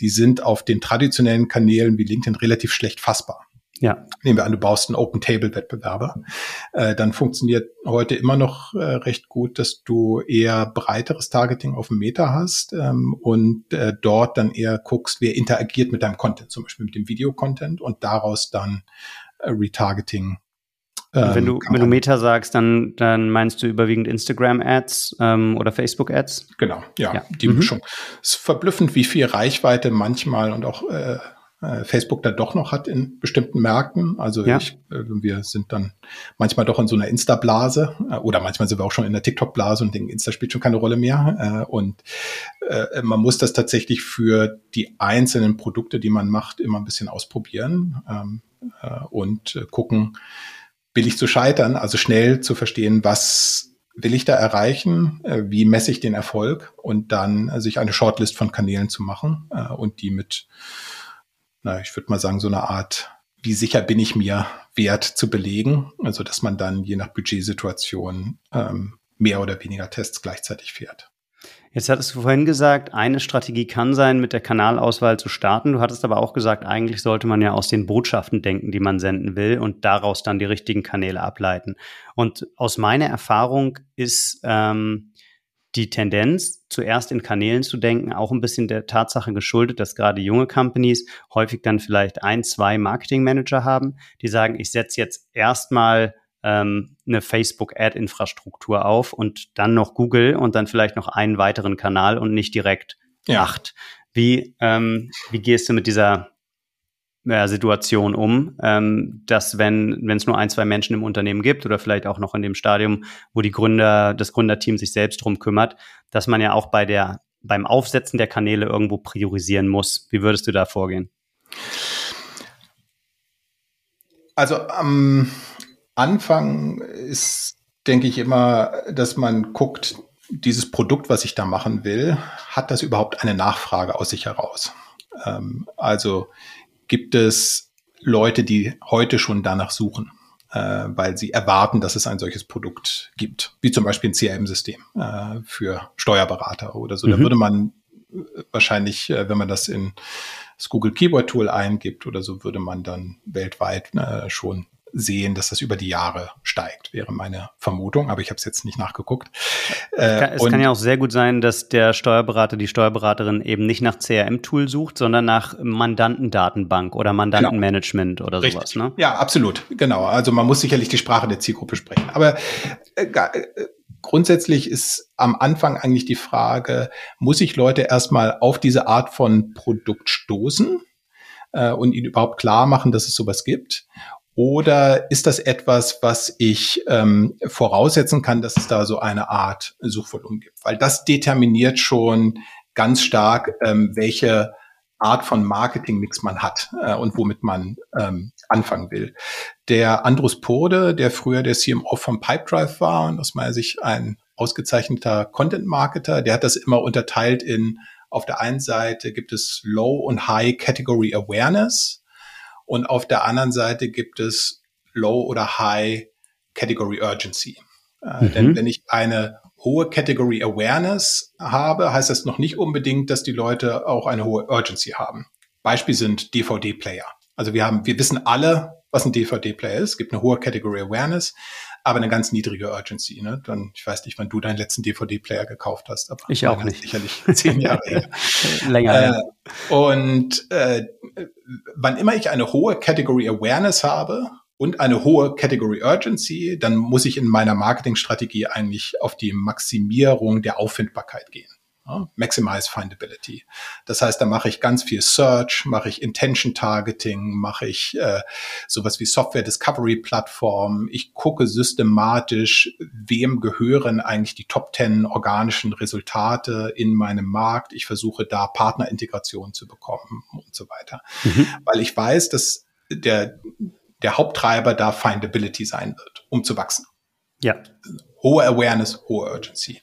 S2: Die sind auf den traditionellen Kanälen wie LinkedIn relativ schlecht fassbar. Ja. Nehmen wir an, du baust einen Open-Table-Wettbewerber. Äh, dann funktioniert heute immer noch äh, recht gut, dass du eher breiteres Targeting auf dem Meta hast ähm, und äh, dort dann eher guckst, wer interagiert mit deinem Content, zum Beispiel mit dem Video-Content und daraus dann äh, Retargeting
S1: ähm, wenn du, wenn du Meta sagst, dann, dann meinst du überwiegend Instagram-Ads ähm, oder Facebook-Ads?
S2: Genau, ja, ja. die mhm. Mischung. Es ist verblüffend, wie viel Reichweite manchmal und auch äh, Facebook da doch noch hat in bestimmten Märkten. Also ja. ich, äh, wir sind dann manchmal doch in so einer Insta-Blase äh, oder manchmal sind wir auch schon in der TikTok-Blase und denken, Insta spielt schon keine Rolle mehr. Äh, und äh, man muss das tatsächlich für die einzelnen Produkte, die man macht, immer ein bisschen ausprobieren ähm, äh, und äh, gucken, will ich zu scheitern, also schnell zu verstehen, was will ich da erreichen, äh, wie messe ich den Erfolg und dann äh, sich eine Shortlist von Kanälen zu machen äh, und die mit na, ich würde mal sagen, so eine Art, wie sicher bin ich mir wert zu belegen? Also, dass man dann je nach Budgetsituation ähm, mehr oder weniger Tests gleichzeitig fährt.
S1: Jetzt hattest du vorhin gesagt, eine Strategie kann sein, mit der Kanalauswahl zu starten. Du hattest aber auch gesagt, eigentlich sollte man ja aus den Botschaften denken, die man senden will und daraus dann die richtigen Kanäle ableiten. Und aus meiner Erfahrung ist ähm, die Tendenz, zuerst in Kanälen zu denken, auch ein bisschen der Tatsache geschuldet, dass gerade junge Companies häufig dann vielleicht ein, zwei Marketing-Manager haben, die sagen, ich setze jetzt erstmal ähm, eine Facebook-Ad-Infrastruktur auf und dann noch Google und dann vielleicht noch einen weiteren Kanal und nicht direkt ja. acht. Wie, ähm, wie gehst du mit dieser äh, Situation um, ähm, dass wenn es nur ein, zwei Menschen im Unternehmen gibt oder vielleicht auch noch in dem Stadium, wo die Gründer, das Gründerteam sich selbst drum kümmert, dass man ja auch bei der beim Aufsetzen der Kanäle irgendwo priorisieren muss. Wie würdest du da vorgehen?
S2: Also am Anfang ist, denke ich immer, dass man guckt, dieses Produkt, was ich da machen will, hat das überhaupt eine Nachfrage aus sich heraus? Ähm, also gibt es Leute, die heute schon danach suchen, äh, weil sie erwarten, dass es ein solches Produkt gibt, wie zum Beispiel ein CRM-System äh, für Steuerberater oder so. Mhm. Da würde man äh, wahrscheinlich, äh, wenn man das in das Google Keyword Tool eingibt oder so, würde man dann weltweit äh, schon sehen, dass das über die Jahre steigt, wäre meine Vermutung, aber ich habe es jetzt nicht nachgeguckt.
S1: Es, kann, es kann, ja auch sehr gut sein, dass der Steuerberater, die Steuerberaterin eben nicht nach CRM-Tool sucht, sondern nach Mandantendatenbank oder Mandantenmanagement genau. oder sowas. Richtig. Ne?
S2: Ja, absolut, genau. Also man muss sicherlich die Sprache der Zielgruppe sprechen. Aber äh, äh, grundsätzlich ist am Anfang eigentlich die Frage, muss ich Leute erstmal auf diese Art von Produkt stoßen? äh, und ihnen überhaupt klar machen, dass es sowas gibt? Oder ist das etwas, was ich ähm, voraussetzen kann, dass es da so eine Art Suchvolumen gibt? Weil das determiniert schon ganz stark, ähm, welche Art von Marketingmix man hat äh, und womit man ähm, anfangen will. Der Andrus Porde, der früher der CMO von Pipedrive war und aus meiner Sicht ein ausgezeichneter Content-Marketer, der hat das immer unterteilt in, auf der einen Seite gibt es Low und High Category Awareness und auf der anderen Seite gibt es Low oder High Category Urgency. Äh, mhm. Denn wenn ich eine hohe Category Awareness habe, heißt das noch nicht unbedingt, dass die Leute auch eine hohe Urgency haben. Beispiel sind DVD-Player. Also wir haben, wir wissen alle, was ein DVD-Player ist. Es gibt eine hohe Category Awareness, aber eine ganz niedrige Urgency. Ne? Dann, ich weiß nicht, wann du deinen letzten DVD-Player gekauft hast. Aber
S1: ich auch nicht.
S2: Sicherlich zehn Jahre her.
S1: Länger.
S2: Äh, und äh, wann immer ich eine hohe Category Awareness habe und eine hohe Category Urgency, dann muss ich in meiner Marketingstrategie eigentlich auf die Maximierung der Auffindbarkeit gehen. Ja, maximize Findability. Das heißt, da mache ich ganz viel Search, mache ich Intention Targeting, mache ich äh, sowas wie Software Discovery Plattform. Ich gucke systematisch, wem gehören eigentlich die Top 10 organischen Resultate in meinem Markt. Ich versuche da Partnerintegration zu bekommen und so weiter. Mhm. Weil ich weiß, dass der, der Haupttreiber da Findability sein wird, um zu wachsen.
S1: Ja
S2: hohe Awareness, hohe Urgency.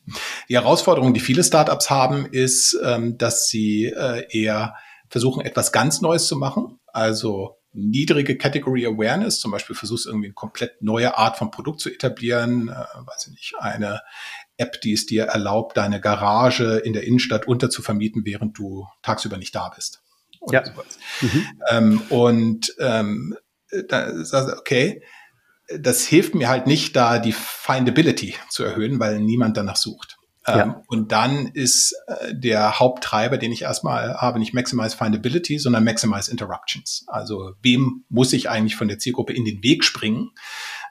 S2: Die Herausforderung, die viele Startups haben, ist, ähm, dass sie äh, eher versuchen, etwas ganz Neues zu machen. Also niedrige Category Awareness, zum Beispiel versuchst irgendwie eine komplett neue Art von Produkt zu etablieren, äh, weiß ich nicht, eine App, die es dir erlaubt, deine Garage in der Innenstadt unterzuvermieten, während du tagsüber nicht da bist.
S1: ja.
S2: Mhm. Ähm, und ähm, da sagst du, okay, das hilft mir halt nicht, da die Findability zu erhöhen, weil niemand danach sucht. Ja. Ähm, und dann ist äh, der Haupttreiber, den ich erstmal habe, nicht Maximize Findability, sondern Maximize Interruptions. Also wem muss ich eigentlich von der Zielgruppe in den Weg springen?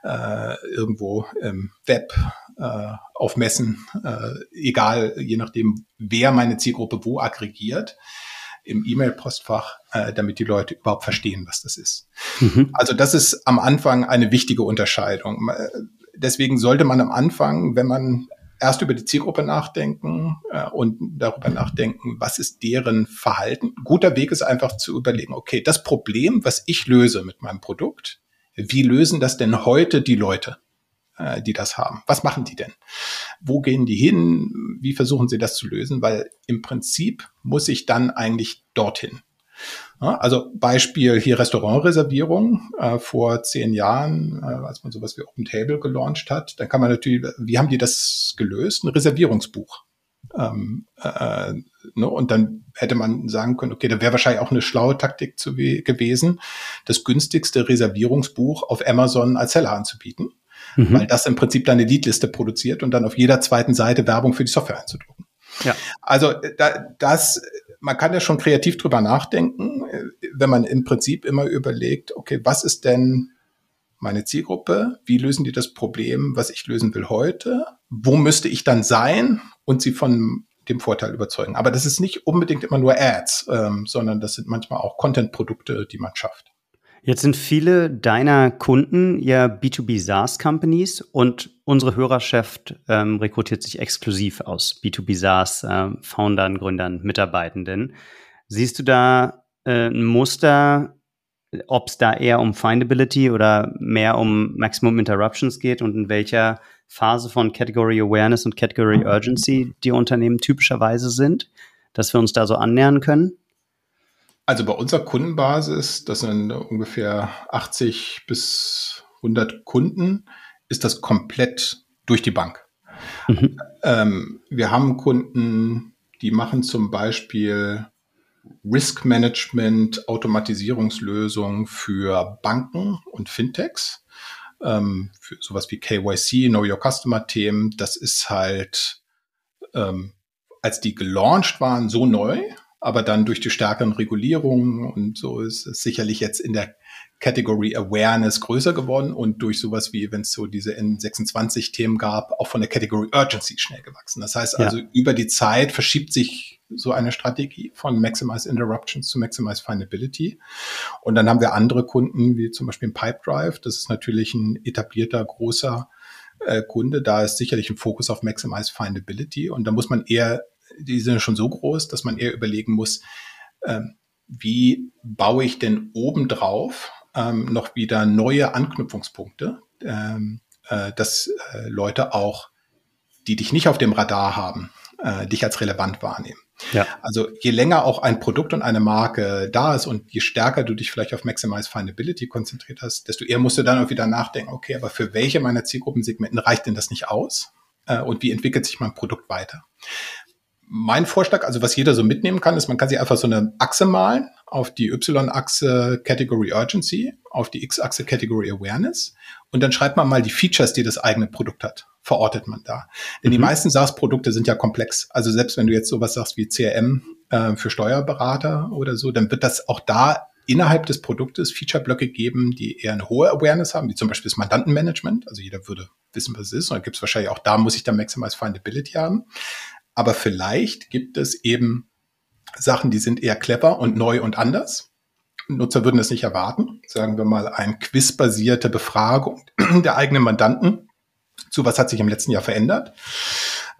S2: Äh, irgendwo im Web, äh, auf Messen, äh, egal, je nachdem, wer meine Zielgruppe wo aggregiert im E-Mail-Postfach, äh, damit die Leute überhaupt verstehen, was das ist. Mhm. Also das ist am Anfang eine wichtige Unterscheidung. Äh, deswegen sollte man am Anfang, wenn man erst über die Zielgruppe nachdenken äh, und darüber nachdenken, was ist deren Verhalten. Guter Weg ist einfach zu überlegen, okay, das Problem, was ich löse mit meinem Produkt, wie lösen das denn heute die Leute? Äh, die das haben. Was machen die denn? Wo gehen die hin? Wie versuchen sie das zu lösen? Weil im Prinzip muss ich dann eigentlich dorthin. Also Beispiel hier Restaurantreservierung äh, vor zehn Jahren, äh, als man sowas wie Open Table gelauncht hat, dann kann man natürlich, wie haben die das gelöst? Ein Reservierungsbuch. Ähm, äh, ne? Und dann hätte man sagen können, okay, da wäre wahrscheinlich auch eine schlaue Taktik gewesen, das günstigste Reservierungsbuch auf Amazon als Seller anzubieten mhm. weil das im Prinzip deine Leadliste produziert und dann auf jeder zweiten Seite Werbung für die Software einzudrucken. Ja. Also da, das, man kann ja schon kreativ drüber nachdenken, wenn man im Prinzip immer überlegt, okay, was ist denn meine Zielgruppe? Wie lösen die das Problem, was ich lösen will heute? Wo müsste ich dann sein und sie von dem Vorteil überzeugen? Aber das ist nicht unbedingt immer nur Ads, ähm, sondern das sind manchmal auch Content-Produkte, die man schafft.
S1: Jetzt sind viele deiner Kunden ja B2B SaaS Companies und unsere Hörerschaft ähm, rekrutiert sich exklusiv aus B2B SaaS äh, Foundern, Gründern, Mitarbeitenden. Siehst du da äh, ein Muster, ob es da eher um Findability oder mehr um Maximum Interruptions geht und in welcher Phase von Category Awareness und Category Urgency die Unternehmen typischerweise sind, dass wir uns da so annähern können?
S2: Also bei unserer Kundenbasis, das sind ungefähr 80 bis 100 Kunden, ist das komplett durch die Bank. Mhm. Ähm, wir haben Kunden, die machen zum Beispiel Risk Management, Automatisierungslösungen für Banken und Fintechs, ähm, für sowas wie KYC, Know Your Customer Themen. Das ist halt, ähm, als die gelauncht waren, so neu aber dann durch die stärkeren Regulierungen und so ist es sicherlich jetzt in der Category Awareness größer geworden und durch sowas wie, wenn es so diese N26-Themen gab, auch von der Category Urgency schnell gewachsen. Das heißt also, ja. über die Zeit verschiebt sich so eine Strategie von Maximize Interruptions zu Maximize Findability. Und dann haben wir andere Kunden, wie zum Beispiel Pipedrive. Das ist natürlich ein etablierter, großer äh, Kunde. Da ist sicherlich ein Fokus auf Maximize Findability. Und da muss man eher die sind schon so groß, dass man eher überlegen muss, ähm, wie baue ich denn obendrauf ähm, noch wieder neue Anknüpfungspunkte, ähm, äh, dass äh, Leute auch, die dich nicht auf dem Radar haben, äh, dich als relevant wahrnehmen. Ja. Also je länger auch ein Produkt und eine Marke da ist und je stärker du dich vielleicht auf Maximize Findability konzentriert hast, desto eher musst du dann auch wieder nachdenken, okay, aber für welche meiner Zielgruppensegmenten reicht denn das nicht aus? Äh, und wie entwickelt sich mein Produkt weiter? Mein Vorschlag, also was jeder so mitnehmen kann, ist, man kann sich einfach so eine Achse malen auf die Y-Achse Category Urgency, auf die X-Achse Category Awareness und dann schreibt man mal die Features, die das eigene Produkt hat. Verortet man da. Denn mhm. die meisten SaaS-Produkte sind ja komplex. Also selbst wenn du jetzt sowas sagst wie CRM äh, für Steuerberater oder so, dann wird das auch da innerhalb des Produktes Feature-Blöcke geben, die eher eine hohe Awareness haben, wie zum Beispiel das Mandantenmanagement. Also jeder würde wissen, was es ist. Und da gibt es wahrscheinlich auch da muss ich dann Maximize Findability haben. Aber vielleicht gibt es eben Sachen, die sind eher clever und neu und anders. Nutzer würden es nicht erwarten. Sagen wir mal ein quizbasierte Befragung der eigenen Mandanten zu was hat sich im letzten Jahr verändert.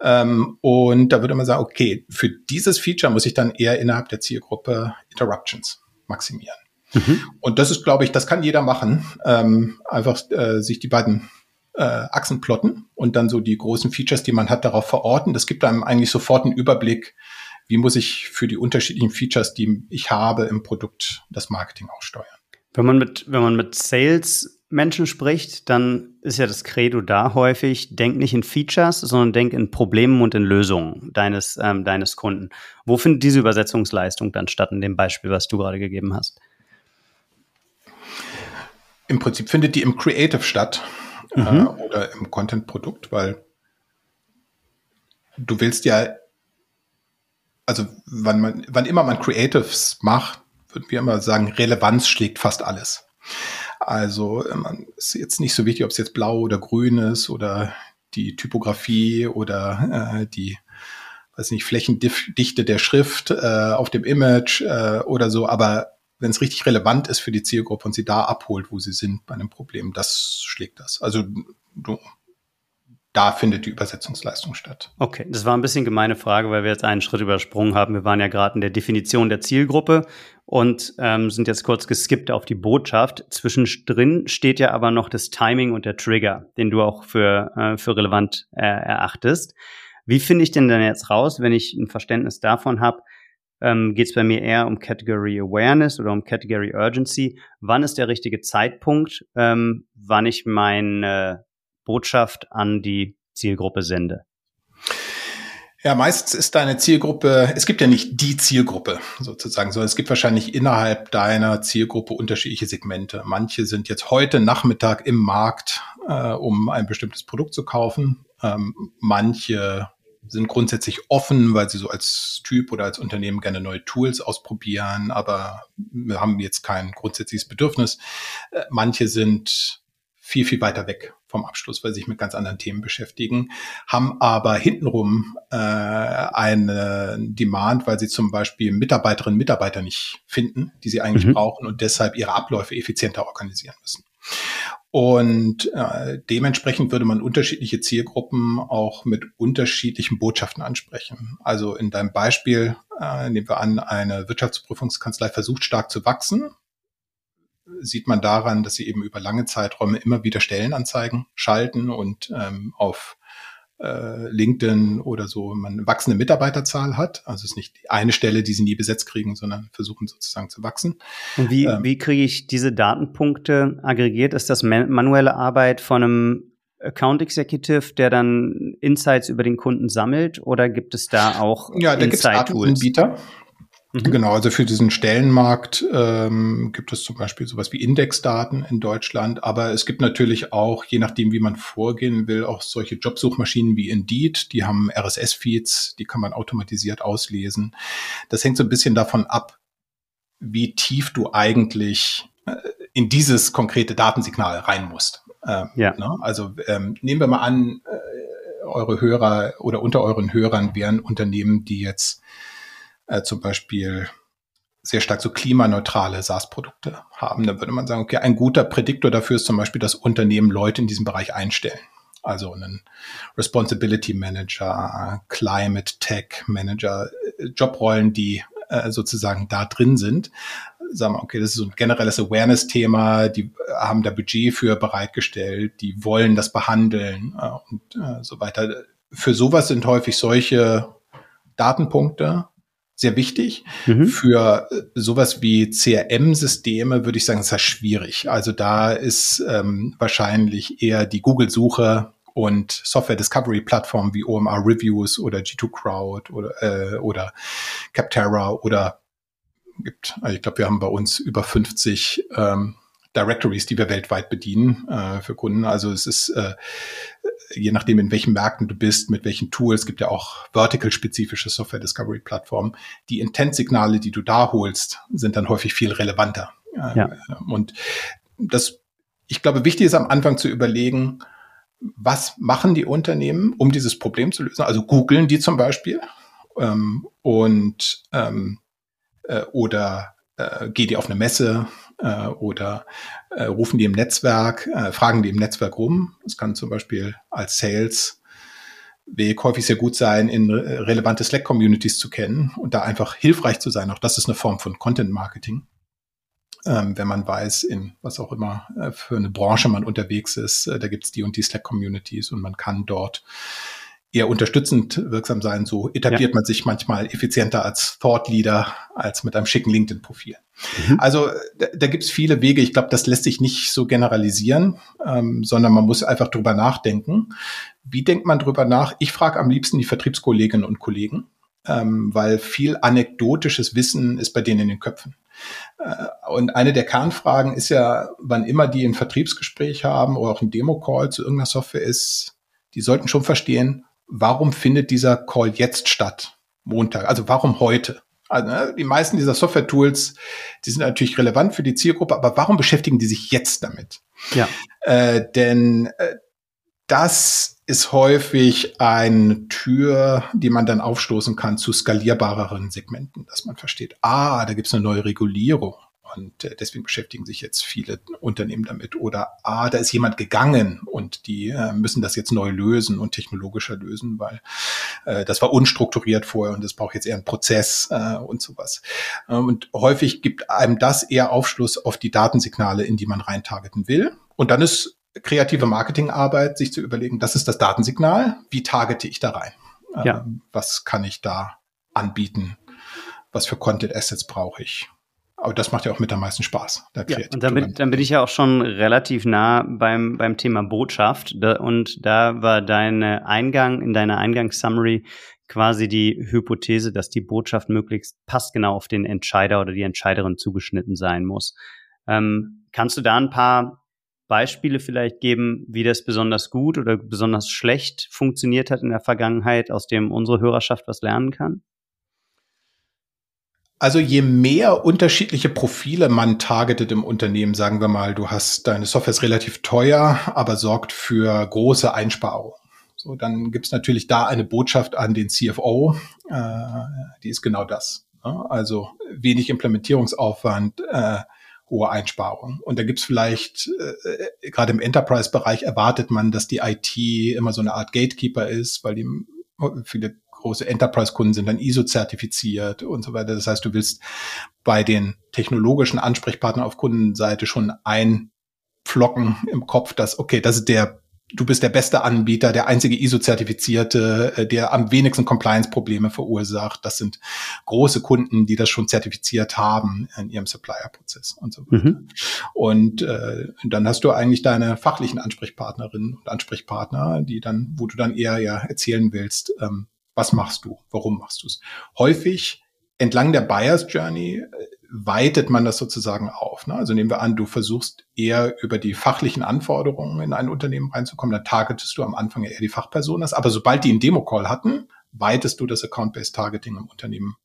S2: Ähm, und da würde man sagen, okay, für dieses Feature muss ich dann eher innerhalb der Zielgruppe Interruptions maximieren. Mhm. Und das ist, glaube ich, das kann jeder machen. Ähm, einfach äh, sich die beiden äh, Achsen plotten und dann so die großen Features, die man hat, darauf verorten. Das gibt einem eigentlich sofort einen Überblick, wie muss ich für die unterschiedlichen Features, die ich habe im Produkt, das Marketing auch steuern.
S1: Wenn man mit, wenn man mit Sales Menschen spricht, dann ist ja das Credo da häufig, denk nicht in Features, sondern denk in Problemen und in Lösungen deines, ähm, deines Kunden. Wo findet diese Übersetzungsleistung dann statt, in dem Beispiel, was du gerade gegeben hast?
S2: Im Prinzip findet die im Creative statt mhm. äh, oder im Content-Produkt, weil du willst ja also wann, man, wann immer man Creatives macht, würden wir immer sagen, Relevanz schlägt fast alles. Also man ist jetzt nicht so wichtig, ob es jetzt blau oder grün ist oder die Typografie oder äh, die weiß nicht, Flächendichte der Schrift äh, auf dem Image äh, oder so, aber wenn es richtig relevant ist für die Zielgruppe und sie da abholt, wo sie sind bei einem Problem, das schlägt das. Also du da findet die Übersetzungsleistung statt.
S1: Okay, das war ein bisschen gemeine Frage, weil wir jetzt einen Schritt übersprungen haben. Wir waren ja gerade in der Definition der Zielgruppe und ähm, sind jetzt kurz geskippt auf die Botschaft. Zwischendrin steht ja aber noch das Timing und der Trigger, den du auch für, äh, für relevant äh, erachtest. Wie finde ich denn denn jetzt raus, wenn ich ein Verständnis davon habe, ähm, geht es bei mir eher um Category Awareness oder um Category Urgency? Wann ist der richtige Zeitpunkt, ähm, wann ich meine Botschaft an die Zielgruppe sende?
S2: Ja, meistens ist deine Zielgruppe, es gibt ja nicht die Zielgruppe sozusagen, sondern es gibt wahrscheinlich innerhalb deiner Zielgruppe unterschiedliche Segmente. Manche sind jetzt heute Nachmittag im Markt, äh, um ein bestimmtes Produkt zu kaufen. Ähm, manche sind grundsätzlich offen, weil sie so als Typ oder als Unternehmen gerne neue Tools ausprobieren, aber wir haben jetzt kein grundsätzliches Bedürfnis. Äh, manche sind viel, viel weiter weg vom Abschluss, weil sie sich mit ganz anderen Themen beschäftigen, haben aber hintenrum äh, eine Demand, weil sie zum Beispiel Mitarbeiterinnen und Mitarbeiter nicht finden, die sie eigentlich mhm. brauchen und deshalb ihre Abläufe effizienter organisieren müssen. Und äh, dementsprechend würde man unterschiedliche Zielgruppen auch mit unterschiedlichen Botschaften ansprechen. Also in deinem Beispiel äh, nehmen wir an, eine Wirtschaftsprüfungskanzlei versucht stark zu wachsen sieht man daran, dass sie eben über lange Zeiträume immer wieder Stellenanzeigen schalten und ähm, auf äh, LinkedIn oder so man eine wachsende Mitarbeiterzahl hat. Also es ist nicht die eine Stelle, die sie nie besetzt kriegen, sondern versuchen sozusagen zu wachsen.
S1: Und wie, ähm, wie kriege ich diese Datenpunkte aggregiert? Ist das manuelle Arbeit von einem Account Executive, der dann Insights über den Kunden sammelt oder gibt es da auch
S2: Ja, da gibt es Datenanbieter, Mhm. Genau, also für diesen Stellenmarkt ähm, gibt es zum Beispiel sowas wie Indexdaten in Deutschland, aber es gibt natürlich auch, je nachdem, wie man vorgehen will, auch solche Jobsuchmaschinen wie Indeed, die haben RSS-Feeds, die kann man automatisiert auslesen. Das hängt so ein bisschen davon ab, wie tief du eigentlich äh, in dieses konkrete Datensignal rein musst. Äh, ja. Ne? Also ähm, nehmen wir mal an, äh, eure Hörer oder unter euren Hörern wären Unternehmen, die jetzt äh, zum Beispiel sehr stark so klimaneutrale SaaS-Produkte haben, dann würde man sagen, okay, ein guter Prädiktor dafür ist zum Beispiel, dass Unternehmen Leute in diesem Bereich einstellen. Also einen Responsibility Manager, Climate Tech Manager, äh, Jobrollen, die äh, sozusagen da drin sind. sagen wir, okay, das ist so ein generelles Awareness-Thema, die haben da Budget für bereitgestellt, die wollen das behandeln äh, und äh, so weiter. Für sowas sind häufig solche Datenpunkte sehr wichtig. Mhm. Für äh, sowas wie CRM-Systeme würde ich sagen, ist das schwierig. Also da ist ähm, wahrscheinlich eher die Google-Suche und Software Discovery Plattformen wie OMR Reviews oder G2 Crowd oder, äh, oder Capterra oder gibt, also ich glaube, wir haben bei uns über 50 ähm, Directories, die wir weltweit bedienen äh, für Kunden. Also es ist äh, je nachdem, in welchen Märkten du bist, mit welchen Tools, gibt ja auch vertical-spezifische Software Discovery Plattformen. Die Intent-Signale, die du da holst, sind dann häufig viel relevanter. Äh, ja. Und das, ich glaube, wichtig ist am Anfang zu überlegen, was machen die Unternehmen, um dieses Problem zu lösen? Also googeln die zum Beispiel ähm, und ähm, äh, oder äh, geh die auf eine Messe äh, oder äh, rufen die im Netzwerk, äh, fragen die im Netzwerk rum. Es kann zum Beispiel als Sales Weg häufig sehr gut sein, in relevante Slack-Communities zu kennen und da einfach hilfreich zu sein. Auch das ist eine Form von Content-Marketing ähm, wenn man weiß, in was auch immer äh, für eine Branche man unterwegs ist. Äh, da gibt es die und die Slack-Communities und man kann dort eher unterstützend wirksam sein. So etabliert ja. man sich manchmal effizienter als Thought Leader als mit einem schicken LinkedIn-Profil. Mhm. Also da, da gibt es viele Wege. Ich glaube, das lässt sich nicht so generalisieren, ähm, sondern man muss einfach drüber nachdenken. Wie denkt man drüber nach? Ich frage am liebsten die Vertriebskolleginnen und Kollegen, ähm, weil viel anekdotisches Wissen ist bei denen in den Köpfen. Äh, und eine der Kernfragen ist ja, wann immer die ein Vertriebsgespräch haben oder auch ein Demo-Call zu irgendeiner Software ist, die sollten schon verstehen, warum findet dieser Call jetzt statt? Montag. Also warum heute? Also, ne, die meisten dieser Software-Tools, die sind natürlich relevant für die Zielgruppe, aber warum beschäftigen die sich jetzt damit? Ja. Äh, denn äh, das ist häufig eine Tür, die man dann aufstoßen kann zu skalierbareren Segmenten, dass man versteht, ah, da gibt es eine neue Regulierung und äh, deswegen beschäftigen sich jetzt viele Unternehmen damit. Oder ah, da ist jemand gegangen und die äh, müssen das jetzt neu lösen und technologischer lösen, weil äh, das war unstrukturiert vorher und das braucht jetzt eher einen Prozess äh, und sowas. Ähm, und häufig gibt einem das eher Aufschluss auf die Datensignale, in die man reintargeten will. Und dann ist kreative Marketingarbeit, sich zu überlegen, das ist das Datensignal, wie targete ich da rein? Ja. Ähm, was kann ich da anbieten? Was für Content Assets brauche ich? Aber das macht ja auch mit am meisten Spaß.
S1: ja, und dann bin, dann bin ich ja auch schon relativ nah beim, beim Thema Botschaft. und da war dein Eingang, in deiner Eingangssummary quasi die Hypothese, dass die Botschaft möglichst passgenau auf den Entscheider oder die Entscheiderin zugeschnitten sein muss. Ähm, kannst du da ein paar Beispiele vielleicht geben, wie das besonders gut oder besonders schlecht funktioniert hat in der Vergangenheit, aus dem unsere Hörerschaft was lernen kann?
S2: Also je mehr unterschiedliche Profile man targetet im Unternehmen, sagen wir mal, du hast deine Software ist relativ teuer, aber sorgt für große Einsparungen. So, dann gibt's natürlich da eine Botschaft an den CFO, äh, die ist genau das. Ne? Also wenig Implementierungsaufwand, äh, hohe Einsparungen. Und da gibt's vielleicht, äh, äh, gerade im Enterprise-Bereich erwartet man, dass die IT immer so eine Art Gatekeeper ist, weil die viele große Enterprise-Kunden sind dann ISO-zertifiziert und so weiter. Das heißt, du willst bei den technologischen Ansprechpartnern auf Kundenseite schon einflocken im Kopf, dass, okay, das ist der du bist der beste Anbieter, der einzige ISO-zertifizierte, äh, der am wenigsten Compliance-Probleme verursacht. Das sind große Kunden, die das schon zertifiziert haben in ihrem Supplier-Prozess und so weiter. Mhm. Und äh, dann hast du eigentlich deine fachlichen Ansprechpartnerinnen und Ansprechpartner, die dann, wo du dann eher ja erzählen willst, ähm, was machst du, warum machst du es. Häufig entlang der Buyers Journey äh, weitet man das sozusagen auf. Ne? Also nehmen wir an, du versuchst eher über die fachlichen Anforderungen in ein Unternehmen reinzukommen, dann targetest du am Anfang eher die Fachpersonen. Aber sobald die einen Demo-Call hatten, weitest du das Account-Based Targeting im Unternehmen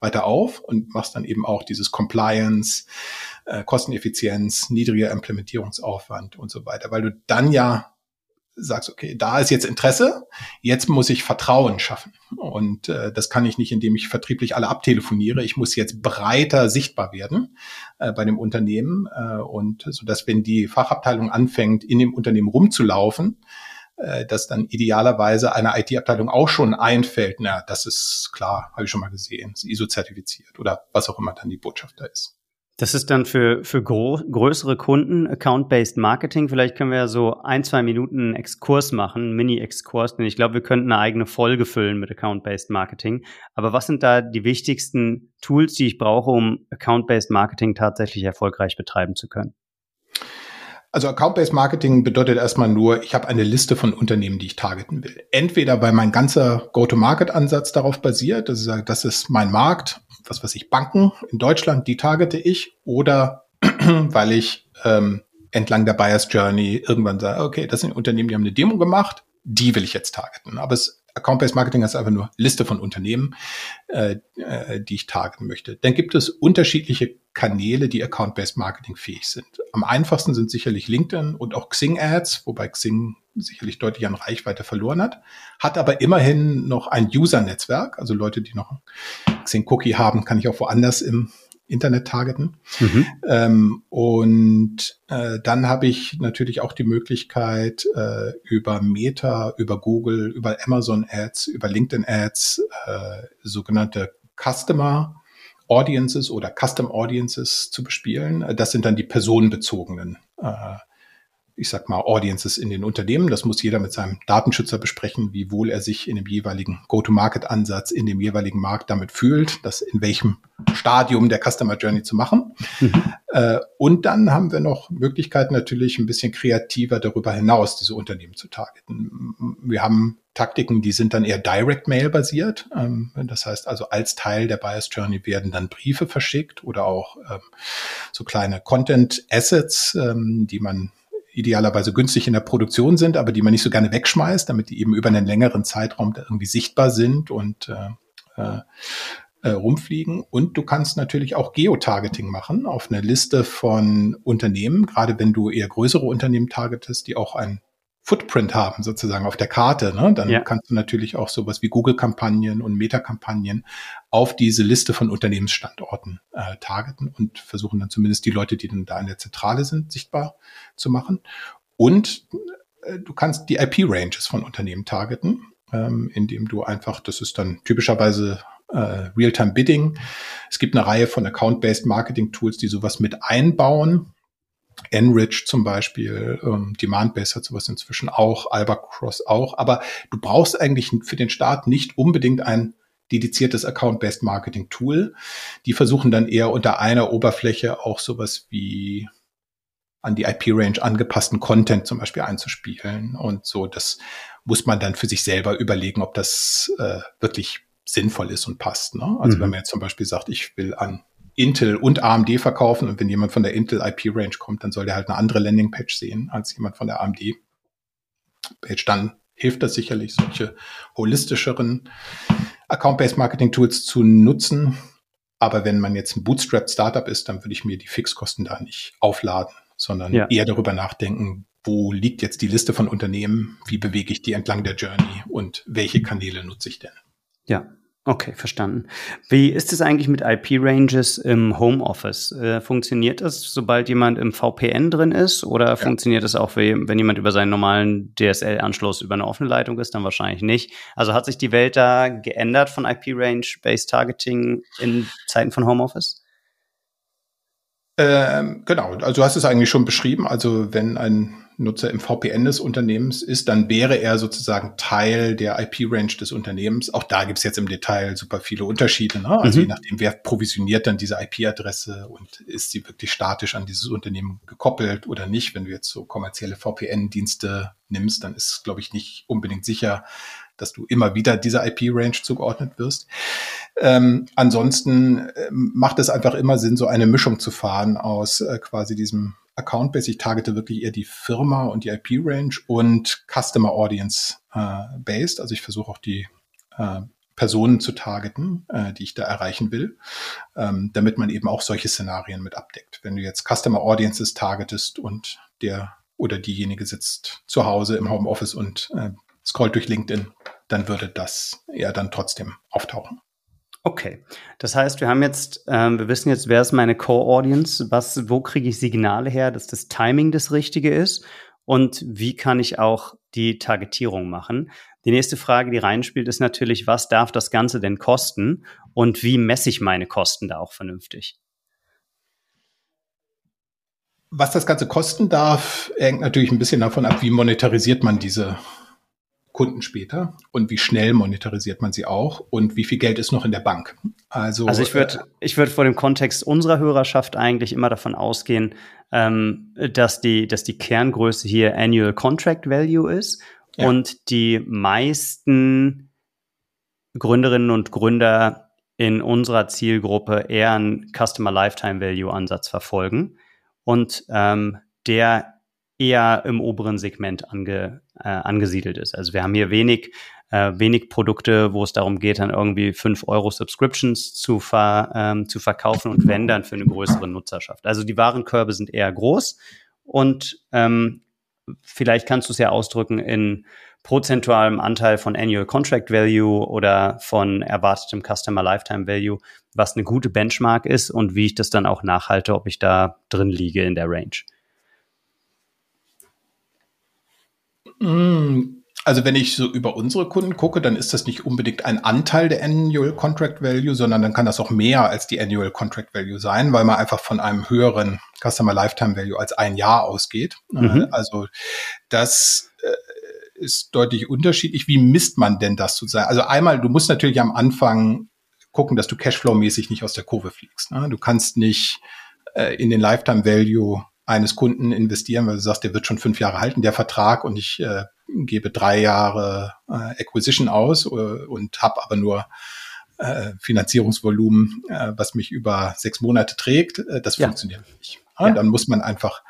S2: weiter auf und machst dann eben auch dieses Compliance, äh, Kosteneffizienz, niedriger Implementierungsaufwand und so weiter, weil du dann ja sagst, okay, da ist jetzt Interesse, jetzt muss ich Vertrauen schaffen. Und äh, das kann ich nicht, indem ich vertrieblich alle abtelefoniere. Ich muss jetzt breiter sichtbar werden äh, bei dem Unternehmen. Äh, und so dass, wenn die Fachabteilung anfängt, in dem Unternehmen rumzulaufen, äh, dass dann idealerweise eine IT-Abteilung auch schon einfällt, na, das ist klar, habe ich schon mal gesehen, ist ISO-zertifiziert oder was auch immer dann die Botschaft da ist.
S1: Das ist dann für, für gro größere Kunden Account-Based Marketing. Vielleicht können wir ja so ein, zwei Minuten Exkurs machen, Mini-Exkurs, denn ich glaube, wir könnten eine eigene Folge füllen mit Account-Based Marketing. Aber was sind da die wichtigsten Tools, die ich brauche, um Account-Based Marketing tatsächlich erfolgreich betreiben zu können?
S2: Also Account-Based Marketing bedeutet erstmal nur, ich habe eine Liste von Unternehmen, die ich targeten will. Entweder weil mein ganzer Go-to-Market-Ansatz darauf basiert, dass ich sage, das ist mein Markt was weiß ich, Banken in Deutschland, die targete ich, oder weil ich ähm, entlang der Buyers Journey irgendwann sage, okay, das sind Unternehmen, die haben eine Demo gemacht, die will ich jetzt targeten. Aber es Account-Based Marketing ist einfach nur Liste von Unternehmen, äh, äh, die ich targeten möchte. Dann gibt es unterschiedliche Kanäle, die Account-Based Marketing fähig sind. Am einfachsten sind sicherlich LinkedIn und auch Xing Ads, wobei Xing sicherlich deutlich an Reichweite verloren hat, hat aber immerhin noch ein User-Netzwerk, also Leute, die noch Xing Cookie haben, kann ich auch woanders im Internet targeten. Mhm. Ähm, und äh, dann habe ich natürlich auch die Möglichkeit, äh, über Meta, über Google, über Amazon Ads, über LinkedIn Ads, äh, sogenannte Customer Audiences oder Custom Audiences zu bespielen. Das sind dann die personenbezogenen äh, ich sag mal, Audiences in den Unternehmen. Das muss jeder mit seinem Datenschützer besprechen, wie wohl er sich in dem jeweiligen Go-to-Market-Ansatz in dem jeweiligen Markt damit fühlt, das in welchem Stadium der Customer Journey zu machen. Mhm. Äh, und dann haben wir noch Möglichkeiten natürlich ein bisschen kreativer darüber hinaus, diese Unternehmen zu targeten. Wir haben Taktiken, die sind dann eher Direct Mail basiert. Ähm, das heißt also, als Teil der Bias Journey werden dann Briefe verschickt oder auch ähm, so kleine Content Assets, ähm, die man idealerweise günstig in der Produktion sind, aber die man nicht so gerne wegschmeißt, damit die eben über einen längeren Zeitraum irgendwie sichtbar sind und äh, äh, äh, rumfliegen. Und du kannst natürlich auch Geotargeting machen auf eine Liste von Unternehmen, gerade wenn du eher größere Unternehmen targetest, die auch ein Footprint haben, sozusagen auf der Karte, ne? dann ja. kannst du natürlich auch sowas wie Google-Kampagnen und Meta-Kampagnen auf diese Liste von Unternehmensstandorten äh, targeten und versuchen dann zumindest die Leute, die dann da in der Zentrale sind, sichtbar zu machen. Und äh, du kannst die IP-Ranges von Unternehmen targeten, ähm, indem du einfach, das ist dann typischerweise äh, Real-Time-Bidding. Es gibt eine Reihe von Account-Based Marketing-Tools, die sowas mit einbauen Enrich zum Beispiel, ähm, Demandbase hat sowas inzwischen auch, Albacross auch. Aber du brauchst eigentlich für den Start nicht unbedingt ein dediziertes Account-Based Marketing Tool. Die versuchen dann eher unter einer Oberfläche auch sowas wie an die IP-Range angepassten Content zum Beispiel einzuspielen. Und so, das muss man dann für sich selber überlegen, ob das äh, wirklich sinnvoll ist und passt. Ne? Also mhm. wenn man jetzt zum Beispiel sagt, ich will an Intel und AMD verkaufen und wenn jemand von der Intel IP Range kommt, dann soll der halt eine andere Landingpage sehen als jemand von der AMD Page. Dann hilft das sicherlich, solche holistischeren Account-Based Marketing Tools zu nutzen. Aber wenn man jetzt ein Bootstrap Startup ist, dann würde ich mir die Fixkosten da nicht aufladen, sondern ja. eher darüber nachdenken, wo liegt jetzt die Liste von Unternehmen, wie bewege ich die entlang der Journey und welche Kanäle nutze ich denn?
S1: Ja, Okay, verstanden. Wie ist es eigentlich mit IP-Ranges im Homeoffice? Äh, funktioniert das, sobald jemand im VPN drin ist? Oder ja. funktioniert das auch, wenn jemand über seinen normalen DSL-Anschluss über eine offene Leitung ist? Dann wahrscheinlich nicht. Also hat sich die Welt da geändert von IP-Range-Based Targeting in Zeiten von Homeoffice?
S2: Ähm, genau, also du hast es eigentlich schon beschrieben. Also wenn ein Nutzer im VPN des Unternehmens ist, dann wäre er sozusagen Teil der IP-Range des Unternehmens. Auch da gibt es jetzt im Detail super viele Unterschiede. Ne? Also mhm. je nachdem, wer provisioniert dann diese IP-Adresse und ist sie wirklich statisch an dieses Unternehmen gekoppelt oder nicht. Wenn du jetzt so kommerzielle VPN-Dienste nimmst, dann ist, glaube ich, nicht unbedingt sicher, dass du immer wieder dieser IP-Range zugeordnet wirst. Ähm, ansonsten äh, macht es einfach immer Sinn, so eine Mischung zu fahren aus äh, quasi diesem Account-Based. Ich targete wirklich eher die Firma und die IP-Range und Customer Audience-based. Äh, also ich versuche auch die äh, Personen zu targeten, äh, die ich da erreichen will, ähm, damit man eben auch solche Szenarien mit abdeckt. Wenn du jetzt Customer Audiences targetest und der oder diejenige sitzt zu Hause im Homeoffice und äh, scrollt durch LinkedIn, dann würde das eher dann trotzdem auftauchen.
S1: Okay, das heißt, wir haben jetzt, ähm, wir wissen jetzt, wer ist meine Core-Audience, was, wo kriege ich Signale her, dass das Timing das Richtige ist und wie kann ich auch die Targetierung machen. Die nächste Frage, die reinspielt, ist natürlich, was darf das Ganze denn kosten und wie messe ich meine Kosten da auch vernünftig?
S2: Was das Ganze kosten darf, hängt natürlich ein bisschen davon ab, wie monetarisiert man diese Kunden später und wie schnell monetarisiert man sie auch und wie viel Geld ist noch in der Bank.
S1: Also, also ich würde äh, ich würde vor dem Kontext unserer Hörerschaft eigentlich immer davon ausgehen, ähm, dass die dass die Kerngröße hier Annual Contract Value ist ja. und die meisten Gründerinnen und Gründer in unserer Zielgruppe eher einen Customer Lifetime Value Ansatz verfolgen und ähm, der eher im oberen Segment ange, äh, angesiedelt ist. Also wir haben hier wenig, äh, wenig Produkte, wo es darum geht, dann irgendwie fünf Euro Subscriptions zu, ver, ähm, zu verkaufen und wenn dann für eine größere Nutzerschaft. Also die Warenkörbe sind eher groß und ähm, vielleicht kannst du es ja ausdrücken in prozentualem Anteil von Annual Contract Value oder von erwartetem Customer Lifetime Value, was eine gute Benchmark ist und wie ich das dann auch nachhalte, ob ich da drin liege in der Range.
S2: Also wenn ich so über unsere Kunden gucke, dann ist das nicht unbedingt ein Anteil der Annual Contract Value, sondern dann kann das auch mehr als die Annual Contract Value sein, weil man einfach von einem höheren Customer Lifetime Value als ein Jahr ausgeht. Mhm. Also das äh, ist deutlich unterschiedlich. Wie misst man denn das sozusagen? Also einmal, du musst natürlich am Anfang gucken, dass du Cashflow-mäßig nicht aus der Kurve fliegst. Ne? Du kannst nicht äh, in den Lifetime Value eines Kunden investieren, weil du sagst, der wird schon fünf Jahre halten, der Vertrag, und ich äh, gebe drei Jahre äh, Acquisition aus äh, und habe aber nur äh, Finanzierungsvolumen, äh, was mich über sechs Monate trägt. Äh, das ja. funktioniert nicht. Ja. Dann muss man einfach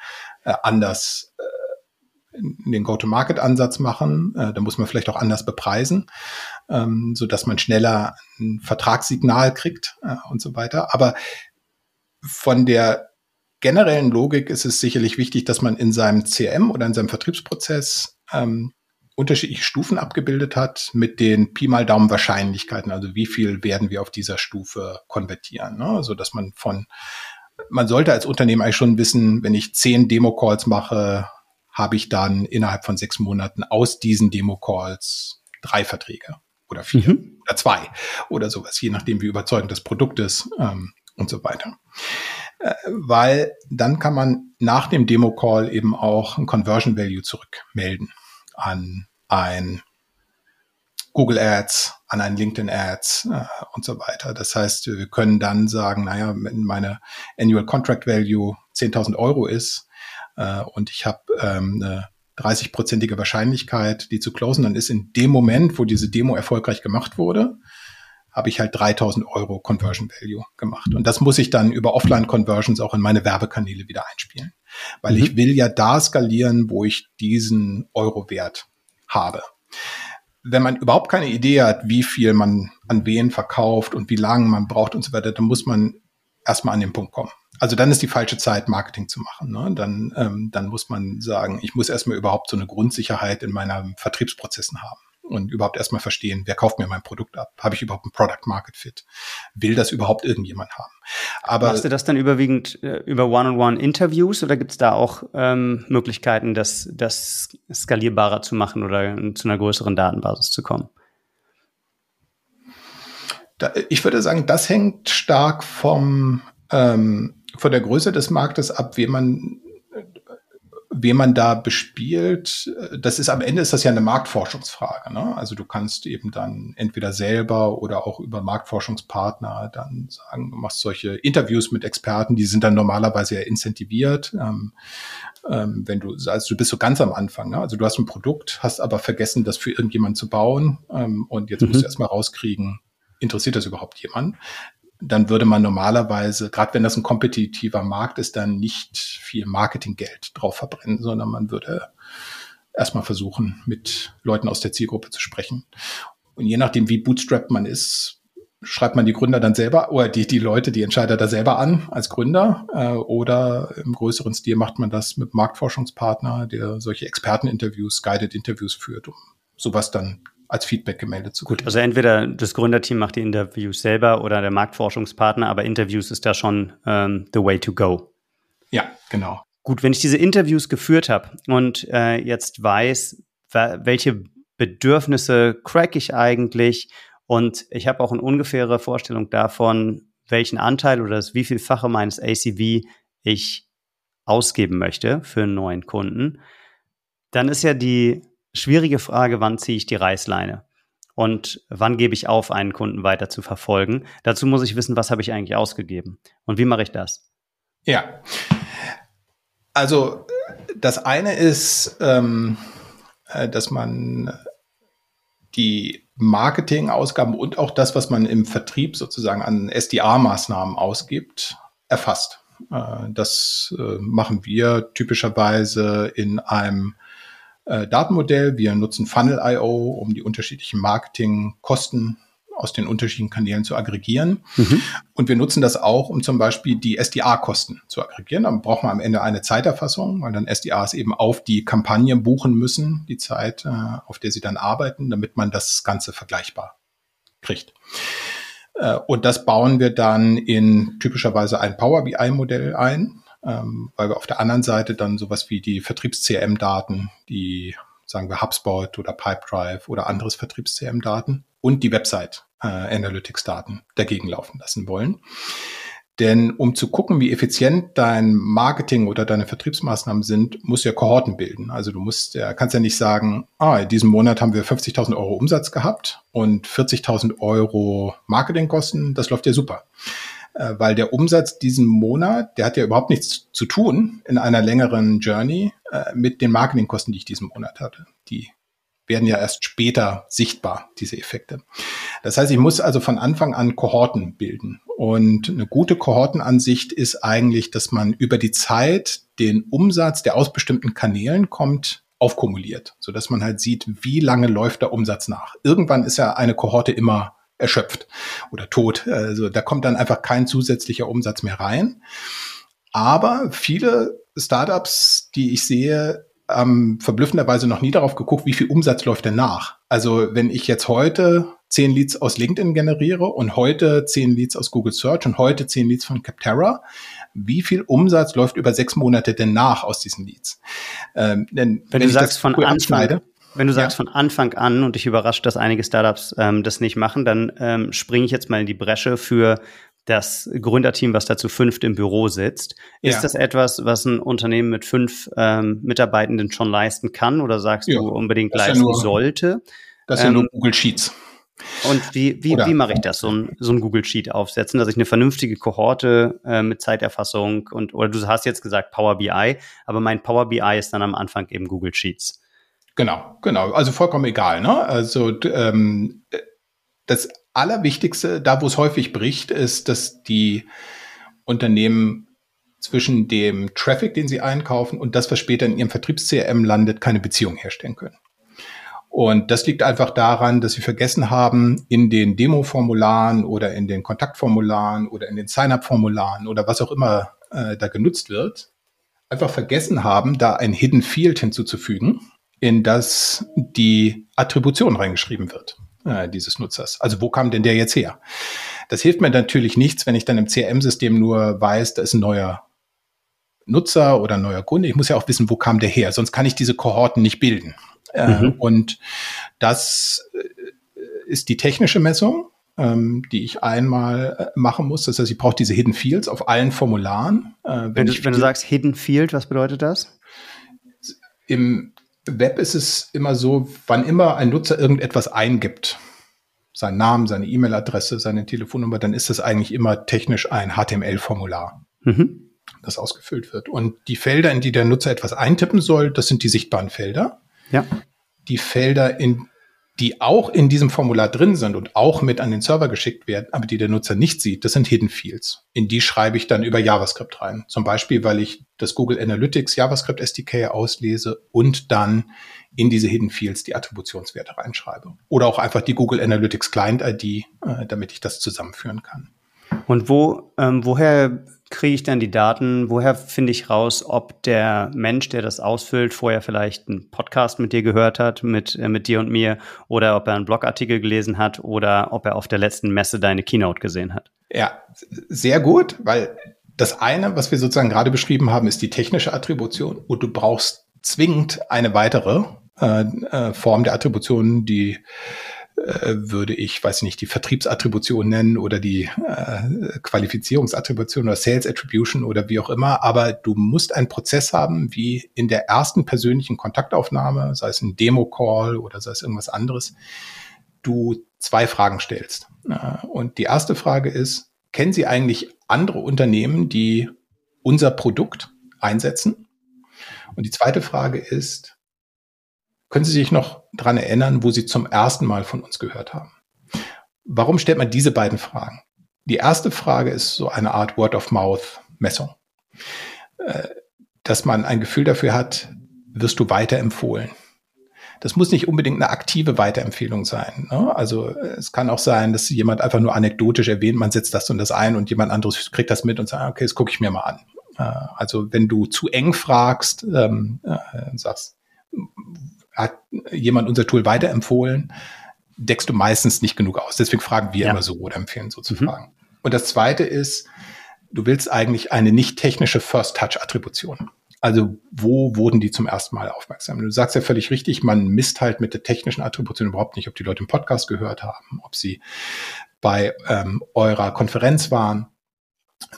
S2: äh, anders äh, den Go-to-Market-Ansatz machen. Äh, da muss man vielleicht auch anders bepreisen, ähm, so dass man schneller ein Vertragssignal kriegt äh, und so weiter. Aber von der generellen Logik ist es sicherlich wichtig, dass man in seinem CRM oder in seinem Vertriebsprozess ähm, unterschiedliche Stufen abgebildet hat mit den Pi mal Daumen Wahrscheinlichkeiten. Also wie viel werden wir auf dieser Stufe konvertieren? Ne? Also dass man von, man sollte als Unternehmen eigentlich schon wissen, wenn ich zehn Demo-Calls mache, habe ich dann innerhalb von sechs Monaten aus diesen Demo-Calls drei Verträge oder vier mhm. oder zwei oder sowas, je nachdem, wie überzeugend das Produkt ist ähm, und so weiter. Weil dann kann man nach dem Demo-Call eben auch ein Conversion Value zurückmelden an ein Google Ads, an ein LinkedIn Ads äh, und so weiter. Das heißt, wir können dann sagen, naja, wenn meine Annual Contract Value 10.000 Euro ist äh, und ich habe ähm, eine 30-prozentige Wahrscheinlichkeit, die zu closen, dann ist in dem Moment, wo diese Demo erfolgreich gemacht wurde, habe ich halt 3000 Euro Conversion Value gemacht. Und das muss ich dann über Offline-Conversions auch in meine Werbekanäle wieder einspielen. Weil mhm. ich will ja da skalieren, wo ich diesen Euro-Wert habe. Wenn man überhaupt keine Idee hat, wie viel man an wen verkauft und wie lange man braucht und so weiter, dann muss man erstmal an den Punkt kommen. Also dann ist die falsche Zeit, Marketing zu machen. Ne? Dann, ähm, dann muss man sagen, ich muss erstmal überhaupt so eine Grundsicherheit in meinen Vertriebsprozessen haben und überhaupt erstmal verstehen, wer kauft mir mein Produkt ab? Habe ich überhaupt ein Product Market Fit? Will das überhaupt irgendjemand haben?
S1: Aber Machst du das dann überwiegend äh, über One-on-One-Interviews oder gibt es da auch ähm, Möglichkeiten, das, das skalierbarer zu machen oder zu einer größeren Datenbasis zu kommen?
S2: Da, ich würde sagen, das hängt stark vom ähm, von der Größe des Marktes ab, wie man wen man da bespielt, das ist am Ende ist das ja eine Marktforschungsfrage. Ne? Also du kannst eben dann entweder selber oder auch über Marktforschungspartner dann sagen, du machst solche Interviews mit Experten, die sind dann normalerweise ja incentiviert. Ähm, ähm, wenn du, also du bist so ganz am Anfang, ne? also du hast ein Produkt, hast aber vergessen, das für irgendjemand zu bauen ähm, und jetzt mhm. musst du erstmal rauskriegen, interessiert das überhaupt jemand? Dann würde man normalerweise, gerade wenn das ein kompetitiver Markt ist, dann nicht viel Marketinggeld drauf verbrennen, sondern man würde erstmal versuchen, mit Leuten aus der Zielgruppe zu sprechen. Und je nachdem, wie bootstrapped man ist, schreibt man die Gründer dann selber oder die, die Leute, die Entscheider da selber an als Gründer äh, oder im größeren Stil macht man das mit Marktforschungspartner, der solche Experteninterviews, Guided Interviews führt, um sowas dann als Feedback gemeldet zu
S1: kriegen. Gut, also entweder das Gründerteam macht die Interviews selber oder der Marktforschungspartner, aber Interviews ist da schon ähm, the way to go.
S2: Ja, genau.
S1: Gut, wenn ich diese Interviews geführt habe und äh, jetzt weiß, welche Bedürfnisse crack ich eigentlich und ich habe auch eine ungefähre Vorstellung davon, welchen Anteil oder das wievielfache meines ACV ich ausgeben möchte für einen neuen Kunden, dann ist ja die schwierige Frage, wann ziehe ich die Reißleine? Und wann gebe ich auf, einen Kunden weiter zu verfolgen? Dazu muss ich wissen, was habe ich eigentlich ausgegeben? Und wie mache ich das?
S2: Ja. Also das eine ist, ähm, äh, dass man die Marketingausgaben und auch das, was man im Vertrieb sozusagen an SDA-Maßnahmen ausgibt, erfasst. Äh, das äh, machen wir typischerweise in einem Datenmodell. Wir nutzen Funnel.io, um die unterschiedlichen Marketingkosten aus den unterschiedlichen Kanälen zu aggregieren. Mhm. Und wir nutzen das auch, um zum Beispiel die SDA-Kosten zu aggregieren. Dann braucht man am Ende eine Zeiterfassung, weil dann SDAs eben auf die Kampagne buchen müssen, die Zeit, äh, auf der sie dann arbeiten, damit man das Ganze vergleichbar kriegt. Äh, und das bauen wir dann in typischerweise ein Power BI-Modell ein, ähm, weil wir auf der anderen Seite dann sowas wie die Vertriebs-CRM-Daten, die sagen wir HubSpot oder Pipedrive oder anderes Vertriebs-CRM-Daten und die Website äh, dagegen laufen lassen wollen. Denn um zu gucken, wie effizient dein Marketing oder deine Vertriebsmaßnahmen sind, musst du ja Kohorten bilden. Also du musst, ja, kannst ja nicht sagen, ah, in diesem Monat haben wir 50.000 Euro Umsatz gehabt und 40.000 Euro Marketingkosten. Das läuft ja super. Äh, weil der Umsatz diesen Monat, der hat ja überhaupt nichts zu tun in einer längeren Journey äh, mit den Marketingkosten, die ich diesen Monat hatte. Die werden ja erst später sichtbar, diese Effekte. Das heißt, ich muss also von Anfang an Kohorten bilden. Und eine gute Kohortenansicht ist eigentlich, dass man über die Zeit den Umsatz, der aus bestimmten Kanälen kommt, aufkumuliert, so dass man halt sieht, wie lange läuft der Umsatz nach. Irgendwann ist ja eine Kohorte immer erschöpft oder tot. Also da kommt dann einfach kein zusätzlicher Umsatz mehr rein. Aber viele Startups, die ich sehe, ähm, verblüffenderweise noch nie darauf geguckt, wie viel Umsatz läuft denn nach. Also wenn ich jetzt heute zehn Leads aus LinkedIn generiere und heute zehn Leads aus Google Search und heute zehn Leads von Capterra, wie viel Umsatz läuft über sechs Monate denn nach aus diesen Leads?
S1: Ähm, denn wenn, wenn du sagst von Anfang, wenn du sagst ja. von Anfang an und dich überrascht, dass einige Startups ähm, das nicht machen, dann ähm, springe ich jetzt mal in die Bresche für das Gründerteam, was dazu fünft im Büro sitzt. Ist ja. das etwas, was ein Unternehmen mit fünf ähm, Mitarbeitenden schon leisten kann oder sagst ja. du unbedingt leisten ja nur, sollte?
S2: Das sind ähm, nur Google Sheets.
S1: Und wie, wie, wie mache ich das, so ein, so ein Google Sheet aufsetzen, dass ich eine vernünftige Kohorte äh, mit Zeiterfassung und, oder du hast jetzt gesagt Power BI, aber mein Power BI ist dann am Anfang eben Google Sheets.
S2: Genau, genau. Also vollkommen egal. Ne? Also ähm, das Allerwichtigste, da wo es häufig bricht, ist, dass die Unternehmen zwischen dem Traffic, den sie einkaufen und das, was später in ihrem Vertriebs-CRM landet, keine Beziehung herstellen können. Und das liegt einfach daran, dass sie vergessen haben, in den Demo-Formularen oder in den Kontaktformularen oder in den Sign-up-Formularen oder was auch immer äh, da genutzt wird, einfach vergessen haben, da ein Hidden Field hinzuzufügen, in das die Attribution reingeschrieben wird äh, dieses Nutzers. Also wo kam denn der jetzt her? Das hilft mir natürlich nichts, wenn ich dann im CRM-System nur weiß, da ist ein neuer Nutzer oder ein neuer Kunde. Ich muss ja auch wissen, wo kam der her, sonst kann ich diese Kohorten nicht bilden. Äh, mhm. Und das äh, ist die technische Messung, ähm, die ich einmal äh, machen muss. Das heißt, ich brauche diese Hidden Fields auf allen Formularen.
S1: Äh, wenn, wenn, du, wenn du sagst Hidden Field, was bedeutet das?
S2: Im Web ist es immer so, wann immer ein Nutzer irgendetwas eingibt, seinen Namen, seine E-Mail-Adresse, seine Telefonnummer, dann ist das eigentlich immer technisch ein HTML-Formular, mhm. das ausgefüllt wird. Und die Felder, in die der Nutzer etwas eintippen soll, das sind die sichtbaren Felder. Ja. Die Felder, in die auch in diesem Formular drin sind und auch mit an den Server geschickt werden, aber die der Nutzer nicht sieht, das sind Hidden Fields. In die schreibe ich dann über JavaScript rein. Zum Beispiel, weil ich das Google Analytics JavaScript SDK auslese und dann in diese Hidden Fields die Attributionswerte reinschreibe. Oder auch einfach die Google Analytics Client ID, äh, damit ich das zusammenführen kann.
S1: Und wo, ähm, woher kriege ich dann die Daten? Woher finde ich raus, ob der Mensch, der das ausfüllt, vorher vielleicht einen Podcast mit dir gehört hat, mit, äh, mit dir und mir, oder ob er einen Blogartikel gelesen hat oder ob er auf der letzten Messe deine Keynote gesehen hat?
S2: Ja, sehr gut, weil das eine, was wir sozusagen gerade beschrieben haben, ist die technische Attribution und du brauchst zwingend eine weitere äh, äh, Form der Attribution, die äh, würde ich, weiß nicht, die Vertriebsattribution nennen oder die äh, Qualifizierungsattribution oder Sales Attribution oder wie auch immer. Aber du musst einen Prozess haben, wie in der ersten persönlichen Kontaktaufnahme, sei es ein Demo-Call oder sei es irgendwas anderes, du zwei Fragen stellst. Äh, und die erste Frage ist, kennen Sie eigentlich andere Unternehmen, die unser Produkt einsetzen? Und die zweite Frage ist, können Sie sich noch dran erinnern, wo Sie zum ersten Mal von uns gehört haben? Warum stellt man diese beiden Fragen? Die erste Frage ist so eine Art Word-of-Mouth-Messung. Äh, dass man ein Gefühl dafür hat, wirst du weiterempfohlen. Das muss nicht unbedingt eine aktive Weiterempfehlung sein. Ne? Also es kann auch sein, dass jemand einfach nur anekdotisch erwähnt, man setzt das und das ein und jemand anderes kriegt das mit und sagt, okay, das gucke ich mir mal an. Äh, also wenn du zu eng fragst, ähm, äh, sagst, hat jemand unser Tool weiterempfohlen, deckst du meistens nicht genug aus. Deswegen fragen wir ja. immer so oder empfehlen so zu mhm. fragen. Und das zweite ist, du willst eigentlich eine nicht technische First-Touch-Attribution. Also wo wurden die zum ersten Mal aufmerksam? Du sagst ja völlig richtig, man misst halt mit der technischen Attribution überhaupt nicht, ob die Leute im Podcast gehört haben, ob sie bei ähm, eurer Konferenz waren.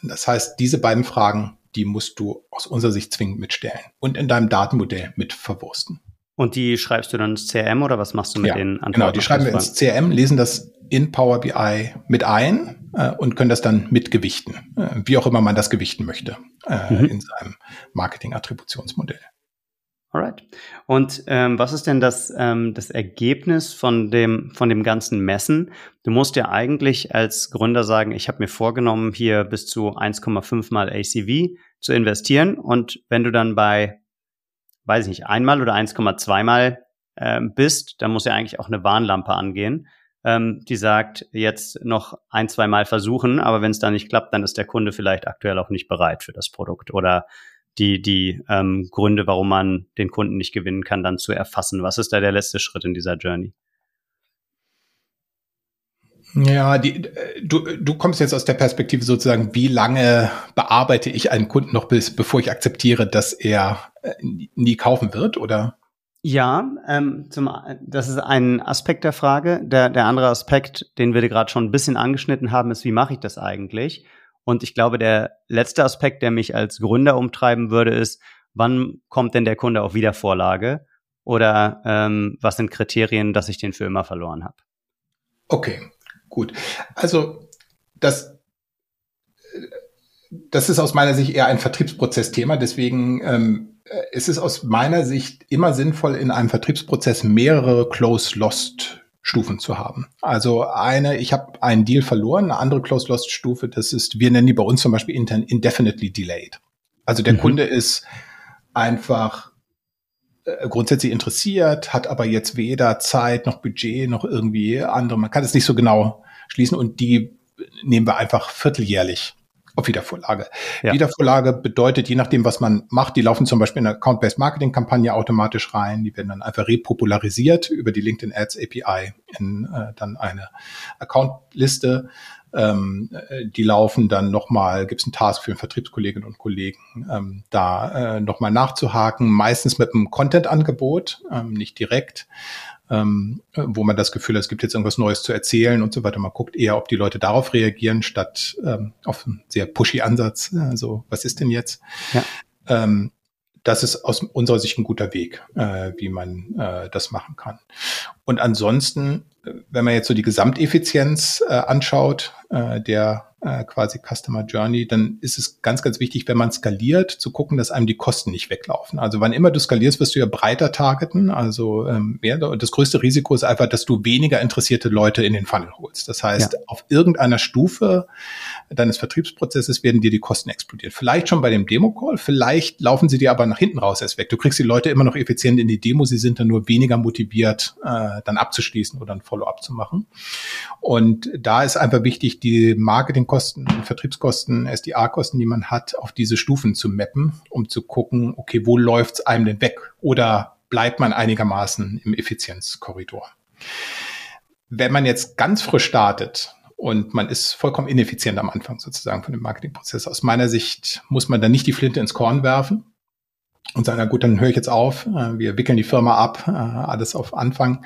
S2: Das heißt, diese beiden Fragen, die musst du aus unserer Sicht zwingend mitstellen und in deinem Datenmodell mit verwursten.
S1: Und die schreibst du dann ins CRM oder was machst du mit ja, den
S2: Antworten? Genau, die schreiben wir ins CRM, lesen das in Power BI mit ein äh, und können das dann mitgewichten, äh, wie auch immer man das gewichten möchte äh, mhm. in seinem Marketing-Attributionsmodell.
S1: Alright. Und ähm, was ist denn das, ähm, das Ergebnis von dem, von dem ganzen Messen? Du musst ja eigentlich als Gründer sagen, ich habe mir vorgenommen, hier bis zu 1,5 mal ACV zu investieren. Und wenn du dann bei weiß ich nicht, einmal oder 1,2 mal äh, bist, dann muss ja eigentlich auch eine Warnlampe angehen, ähm, die sagt, jetzt noch ein, zwei Mal versuchen, aber wenn es dann nicht klappt, dann ist der Kunde vielleicht aktuell auch nicht bereit für das Produkt oder die, die ähm, Gründe, warum man den Kunden nicht gewinnen kann, dann zu erfassen. Was ist da der letzte Schritt in dieser Journey?
S2: Ja, die, du, du kommst jetzt aus der Perspektive sozusagen, wie lange bearbeite ich einen Kunden noch bis, bevor ich akzeptiere, dass er äh, nie kaufen wird, oder?
S1: Ja, ähm, zum, das ist ein Aspekt der Frage. Der, der andere Aspekt, den wir gerade schon ein bisschen angeschnitten haben, ist, wie mache ich das eigentlich? Und ich glaube, der letzte Aspekt, der mich als Gründer umtreiben würde, ist, wann kommt denn der Kunde auf Wiedervorlage? Oder ähm, was sind Kriterien, dass ich den für immer verloren habe?
S2: Okay, Gut. Also das, das ist aus meiner Sicht eher ein Vertriebsprozessthema. Deswegen ähm, ist es aus meiner Sicht immer sinnvoll, in einem Vertriebsprozess mehrere Close-Lost Stufen zu haben. Also eine, ich habe einen Deal verloren, eine andere Close-Lost-Stufe, das ist, wir nennen die bei uns zum Beispiel indefinitely delayed. Also der mhm. Kunde ist einfach grundsätzlich interessiert, hat aber jetzt weder Zeit noch Budget noch irgendwie andere. Man kann es nicht so genau schließen und die nehmen wir einfach vierteljährlich auf Wiedervorlage. Ja. Wiedervorlage bedeutet, je nachdem, was man macht, die laufen zum Beispiel in eine Account-Based Marketing-Kampagne automatisch rein. Die werden dann einfach repopularisiert über die LinkedIn Ads API in äh, dann eine Account-Liste. Ähm, äh, die laufen dann nochmal, gibt es einen Task für den Vertriebskolleginnen und Kollegen, ähm, da äh, nochmal nachzuhaken, meistens mit einem Content-Angebot, ähm, nicht direkt, ähm, wo man das Gefühl hat, es gibt jetzt irgendwas Neues zu erzählen und so weiter. Man guckt eher, ob die Leute darauf reagieren, statt ähm, auf einen sehr pushy Ansatz. Also, was ist denn jetzt? Ja. Ähm, das ist aus unserer Sicht ein guter Weg, äh, wie man äh, das machen kann. Und ansonsten, wenn man jetzt so die Gesamteffizienz äh, anschaut, äh, der äh, quasi Customer Journey, dann ist es ganz, ganz wichtig, wenn man skaliert, zu gucken, dass einem die Kosten nicht weglaufen. Also wann immer du skalierst, wirst du ja breiter targeten. Also ähm, mehr, und das größte Risiko ist einfach, dass du weniger interessierte Leute in den Funnel holst. Das heißt, ja. auf irgendeiner Stufe deines Vertriebsprozesses werden dir die Kosten explodieren. Vielleicht schon bei dem Demo-Call, vielleicht laufen sie dir aber nach hinten raus erst weg. Du kriegst die Leute immer noch effizient in die Demo, sie sind dann nur weniger motiviert, äh, dann abzuschließen oder ein Follow-up zu machen. Und da ist einfach wichtig, die Marketing Marketingkosten, Vertriebskosten, SDA-Kosten, die man hat, auf diese Stufen zu mappen, um zu gucken, okay, wo läuft's einem denn weg? Oder bleibt man einigermaßen im Effizienzkorridor? Wenn man jetzt ganz frisch startet und man ist vollkommen ineffizient am Anfang sozusagen von dem Marketingprozess, aus meiner Sicht muss man dann nicht die Flinte ins Korn werfen und sagen, na gut, dann höre ich jetzt auf, äh, wir wickeln die Firma ab, äh, alles auf Anfang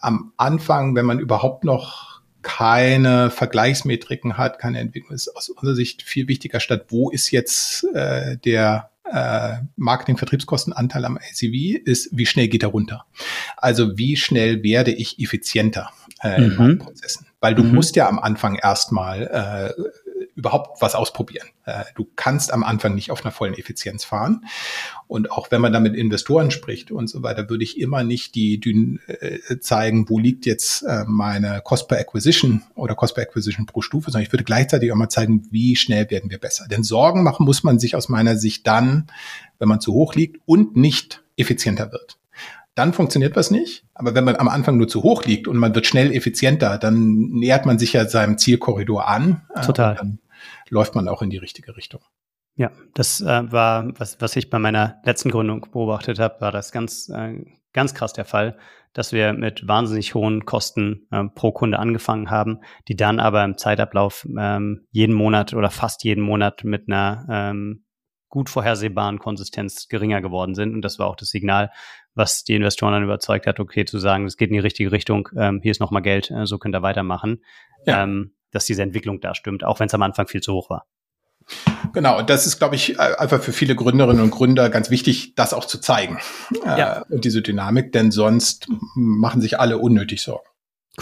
S2: am Anfang, wenn man überhaupt noch keine Vergleichsmetriken hat, keine Entwicklung, ist aus unserer Sicht viel wichtiger statt, wo ist jetzt äh, der äh, Marketing-Vertriebskostenanteil am ACV ist, wie schnell geht er runter? Also wie schnell werde ich effizienter äh, in mhm. meinen Prozessen? Weil du mhm. musst ja am Anfang erstmal äh, überhaupt was ausprobieren. Äh, du kannst am Anfang nicht auf einer vollen Effizienz fahren. Und auch wenn man da mit Investoren spricht und so weiter, würde ich immer nicht die, die äh, zeigen, wo liegt jetzt äh, meine Cost per Acquisition oder Cost per Acquisition pro Stufe, sondern ich würde gleichzeitig auch mal zeigen, wie schnell werden wir besser. Denn Sorgen machen muss man sich aus meiner Sicht dann, wenn man zu hoch liegt und nicht effizienter wird dann funktioniert was nicht. Aber wenn man am Anfang nur zu hoch liegt und man wird schnell effizienter, dann nähert man sich ja seinem Zielkorridor an.
S1: Total.
S2: Dann läuft man auch in die richtige Richtung.
S1: Ja, das äh, war, was, was ich bei meiner letzten Gründung beobachtet habe, war das ganz, äh, ganz krass der Fall, dass wir mit wahnsinnig hohen Kosten äh, pro Kunde angefangen haben, die dann aber im Zeitablauf ähm, jeden Monat oder fast jeden Monat mit einer ähm, gut vorhersehbaren Konsistenz geringer geworden sind. Und das war auch das Signal, was die Investoren dann überzeugt hat, okay, zu sagen, es geht in die richtige Richtung, ähm, hier ist nochmal Geld, äh, so könnt ihr weitermachen. Ja. Ähm, dass diese Entwicklung da stimmt, auch wenn es am Anfang viel zu hoch war.
S2: Genau, und das ist, glaube ich, einfach für viele Gründerinnen und Gründer ganz wichtig, das auch zu zeigen. Ja. Äh, diese Dynamik, denn sonst machen sich alle unnötig Sorgen.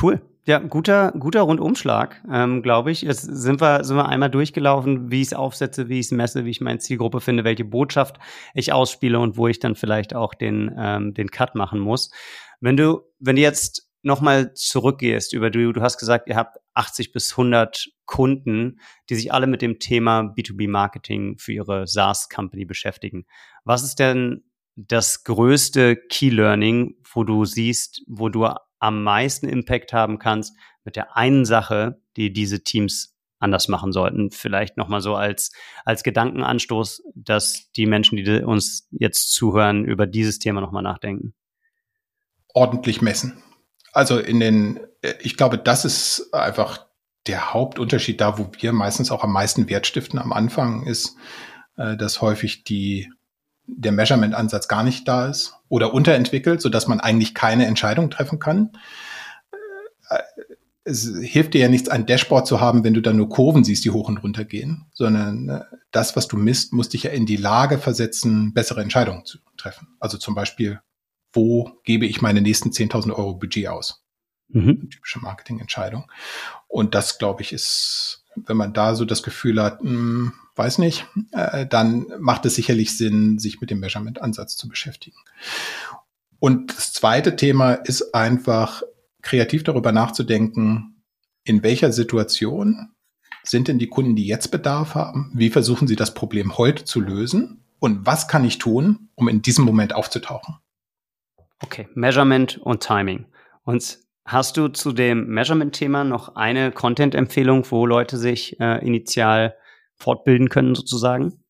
S1: Cool. Ja, guter, guter Rundumschlag, ähm, glaube ich. Jetzt sind wir, sind wir einmal durchgelaufen, wie ich es aufsetze, wie ich es messe, wie ich meine Zielgruppe finde, welche Botschaft ich ausspiele und wo ich dann vielleicht auch den, ähm, den Cut machen muss. Wenn du, wenn du jetzt nochmal zurückgehst über du, du hast gesagt, ihr habt 80 bis 100 Kunden, die sich alle mit dem Thema B2B-Marketing für ihre SaaS-Company beschäftigen. Was ist denn das größte Key-Learning, wo du siehst, wo du am meisten Impact haben kannst mit der einen Sache, die diese Teams anders machen sollten? Vielleicht nochmal so als, als Gedankenanstoß, dass die Menschen, die uns jetzt zuhören, über dieses Thema nochmal nachdenken.
S2: Ordentlich messen also in den, ich glaube, das ist einfach der Hauptunterschied da, wo wir meistens auch am meisten Wert stiften am Anfang ist, äh, dass häufig die, der Measurement-Ansatz gar nicht da ist oder unterentwickelt, so dass man eigentlich keine Entscheidung treffen kann. Äh, es hilft dir ja nichts, ein Dashboard zu haben, wenn du dann nur Kurven siehst, die hoch und runter gehen, sondern äh, das, was du misst, muss dich ja in die Lage versetzen, bessere Entscheidungen zu treffen. Also zum Beispiel, wo gebe ich meine nächsten 10.000 Euro Budget aus? Mhm. Typische Marketingentscheidung. Und das, glaube ich, ist, wenn man da so das Gefühl hat, mh, hm, weiß nicht, äh, dann macht es sicherlich Sinn, sich mit dem Measurement-Ansatz zu beschäftigen. Und das zweite Thema ist einfach, kreativ darüber nachzudenken, in welcher Situation sind denn die Kunden, die jetzt Bedarf haben? Wie versuchen sie das Problem heute zu lösen? Und was kann ich tun, um in diesem Moment aufzutauchen?
S1: Okay, Measurement und Timing. Und hast du zu dem Measurement-Thema noch eine Content-Empfehlung, wo Leute sich äh, initial fortbilden können, sozusagen?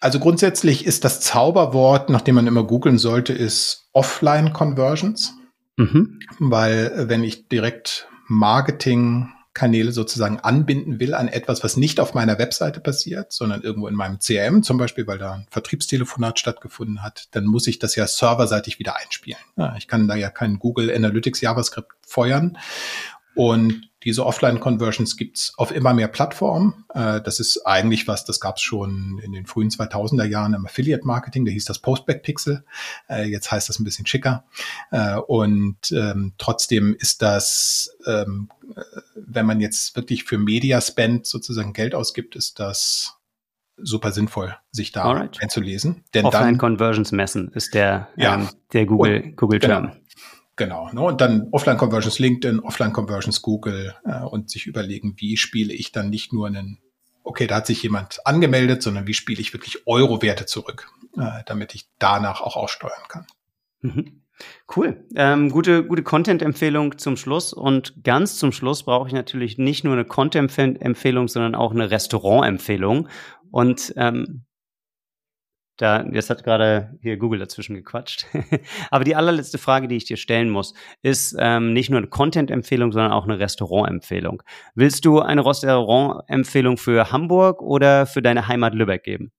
S2: Also grundsätzlich ist das Zauberwort, nach dem man immer googeln sollte, ist Offline-Conversions. Mhm. Weil äh, wenn ich direkt Marketing Kanäle sozusagen anbinden will an etwas, was nicht auf meiner Webseite passiert, sondern irgendwo in meinem CRM zum Beispiel, weil da ein Vertriebstelefonat stattgefunden hat, dann muss ich das ja serverseitig wieder einspielen. Ja, ich kann da ja kein Google Analytics JavaScript feuern. Und diese Offline-Conversions gibt's auf immer mehr Plattformen. Äh, das ist eigentlich was, das gab's schon in den frühen 2000er Jahren im Affiliate-Marketing. Da hieß das Postback-Pixel. Äh, jetzt heißt das ein bisschen schicker. Äh, und ähm, trotzdem ist das, ähm, wenn man jetzt wirklich für Media Spend sozusagen Geld ausgibt, ist das super sinnvoll, sich da Alright. einzulesen.
S1: Denn Offline Conversions messen ist der, ja, ähm, der Google, Google Term.
S2: Genau. Genau. Ne? Und dann Offline-Conversions LinkedIn, Offline-Conversions Google äh, und sich überlegen, wie spiele ich dann nicht nur einen, okay, da hat sich jemand angemeldet, sondern wie spiele ich wirklich Euro-Werte zurück, äh, damit ich danach auch aussteuern kann.
S1: Mhm. Cool. Ähm, gute gute Content-Empfehlung zum Schluss. Und ganz zum Schluss brauche ich natürlich nicht nur eine Content-Empfehlung, sondern auch eine Restaurant-Empfehlung. Und ähm, da, jetzt hat gerade hier Google dazwischen gequatscht. Aber die allerletzte Frage, die ich dir stellen muss, ist ähm, nicht nur eine Content-Empfehlung, sondern auch eine Restaurant-Empfehlung. Willst du eine Restaurant-Empfehlung für Hamburg oder für deine Heimat Lübeck geben?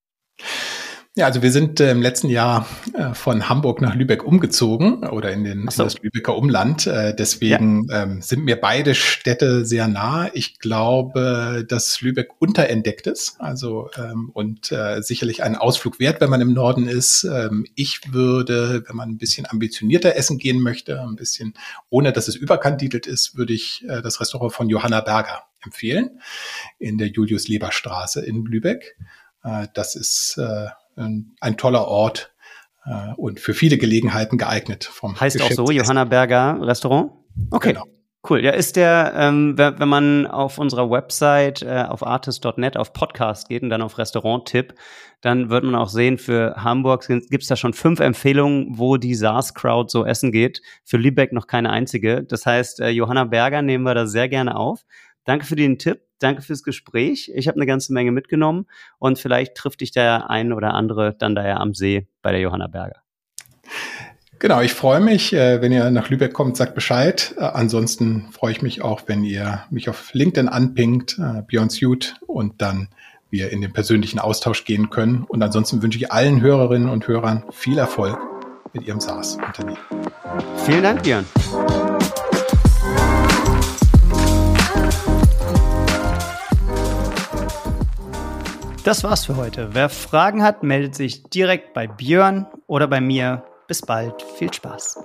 S2: Ja, also wir sind äh, im letzten Jahr äh, von Hamburg nach Lübeck umgezogen oder in, den, so. in das Lübecker Umland. Äh, deswegen ja. ähm, sind mir beide Städte sehr nah. Ich glaube, dass Lübeck unterentdeckt ist, also ähm, und äh, sicherlich einen Ausflug wert, wenn man im Norden ist. Ähm, ich würde, wenn man ein bisschen ambitionierter essen gehen möchte, ein bisschen ohne, dass es überkandidelt ist, würde ich äh, das Restaurant von Johanna Berger empfehlen in der Julius-Leber-Straße in Lübeck. Äh, das ist ein, ein toller Ort äh, und für viele Gelegenheiten geeignet.
S1: Vom heißt auch so, Johanna Berger Restaurant? Okay. Genau. Cool. Ja, ist der, ähm, wenn man auf unserer Website äh, auf artist.net auf Podcast geht und dann auf Restaurant-Tipp, dann wird man auch sehen, für Hamburg gibt es da schon fünf Empfehlungen, wo die SARS-Crowd so essen geht. Für Lübeck noch keine einzige. Das heißt, äh, Johanna Berger nehmen wir da sehr gerne auf. Danke für den Tipp. Danke fürs Gespräch. Ich habe eine ganze Menge mitgenommen und vielleicht trifft dich der ein oder andere dann da ja am See bei der Johanna Berger.
S2: Genau, ich freue mich, äh, wenn ihr nach Lübeck kommt, sagt Bescheid. Äh, ansonsten freue ich mich auch, wenn ihr mich auf LinkedIn anpingt, äh, Beyond Suit, und dann wir in den persönlichen Austausch gehen können. Und ansonsten wünsche ich allen Hörerinnen und Hörern viel Erfolg mit ihrem SaaS-Unternehmen.
S1: Vielen Dank, Björn. Das war's für heute. Wer Fragen hat, meldet sich direkt bei Björn oder bei mir. Bis bald. Viel Spaß.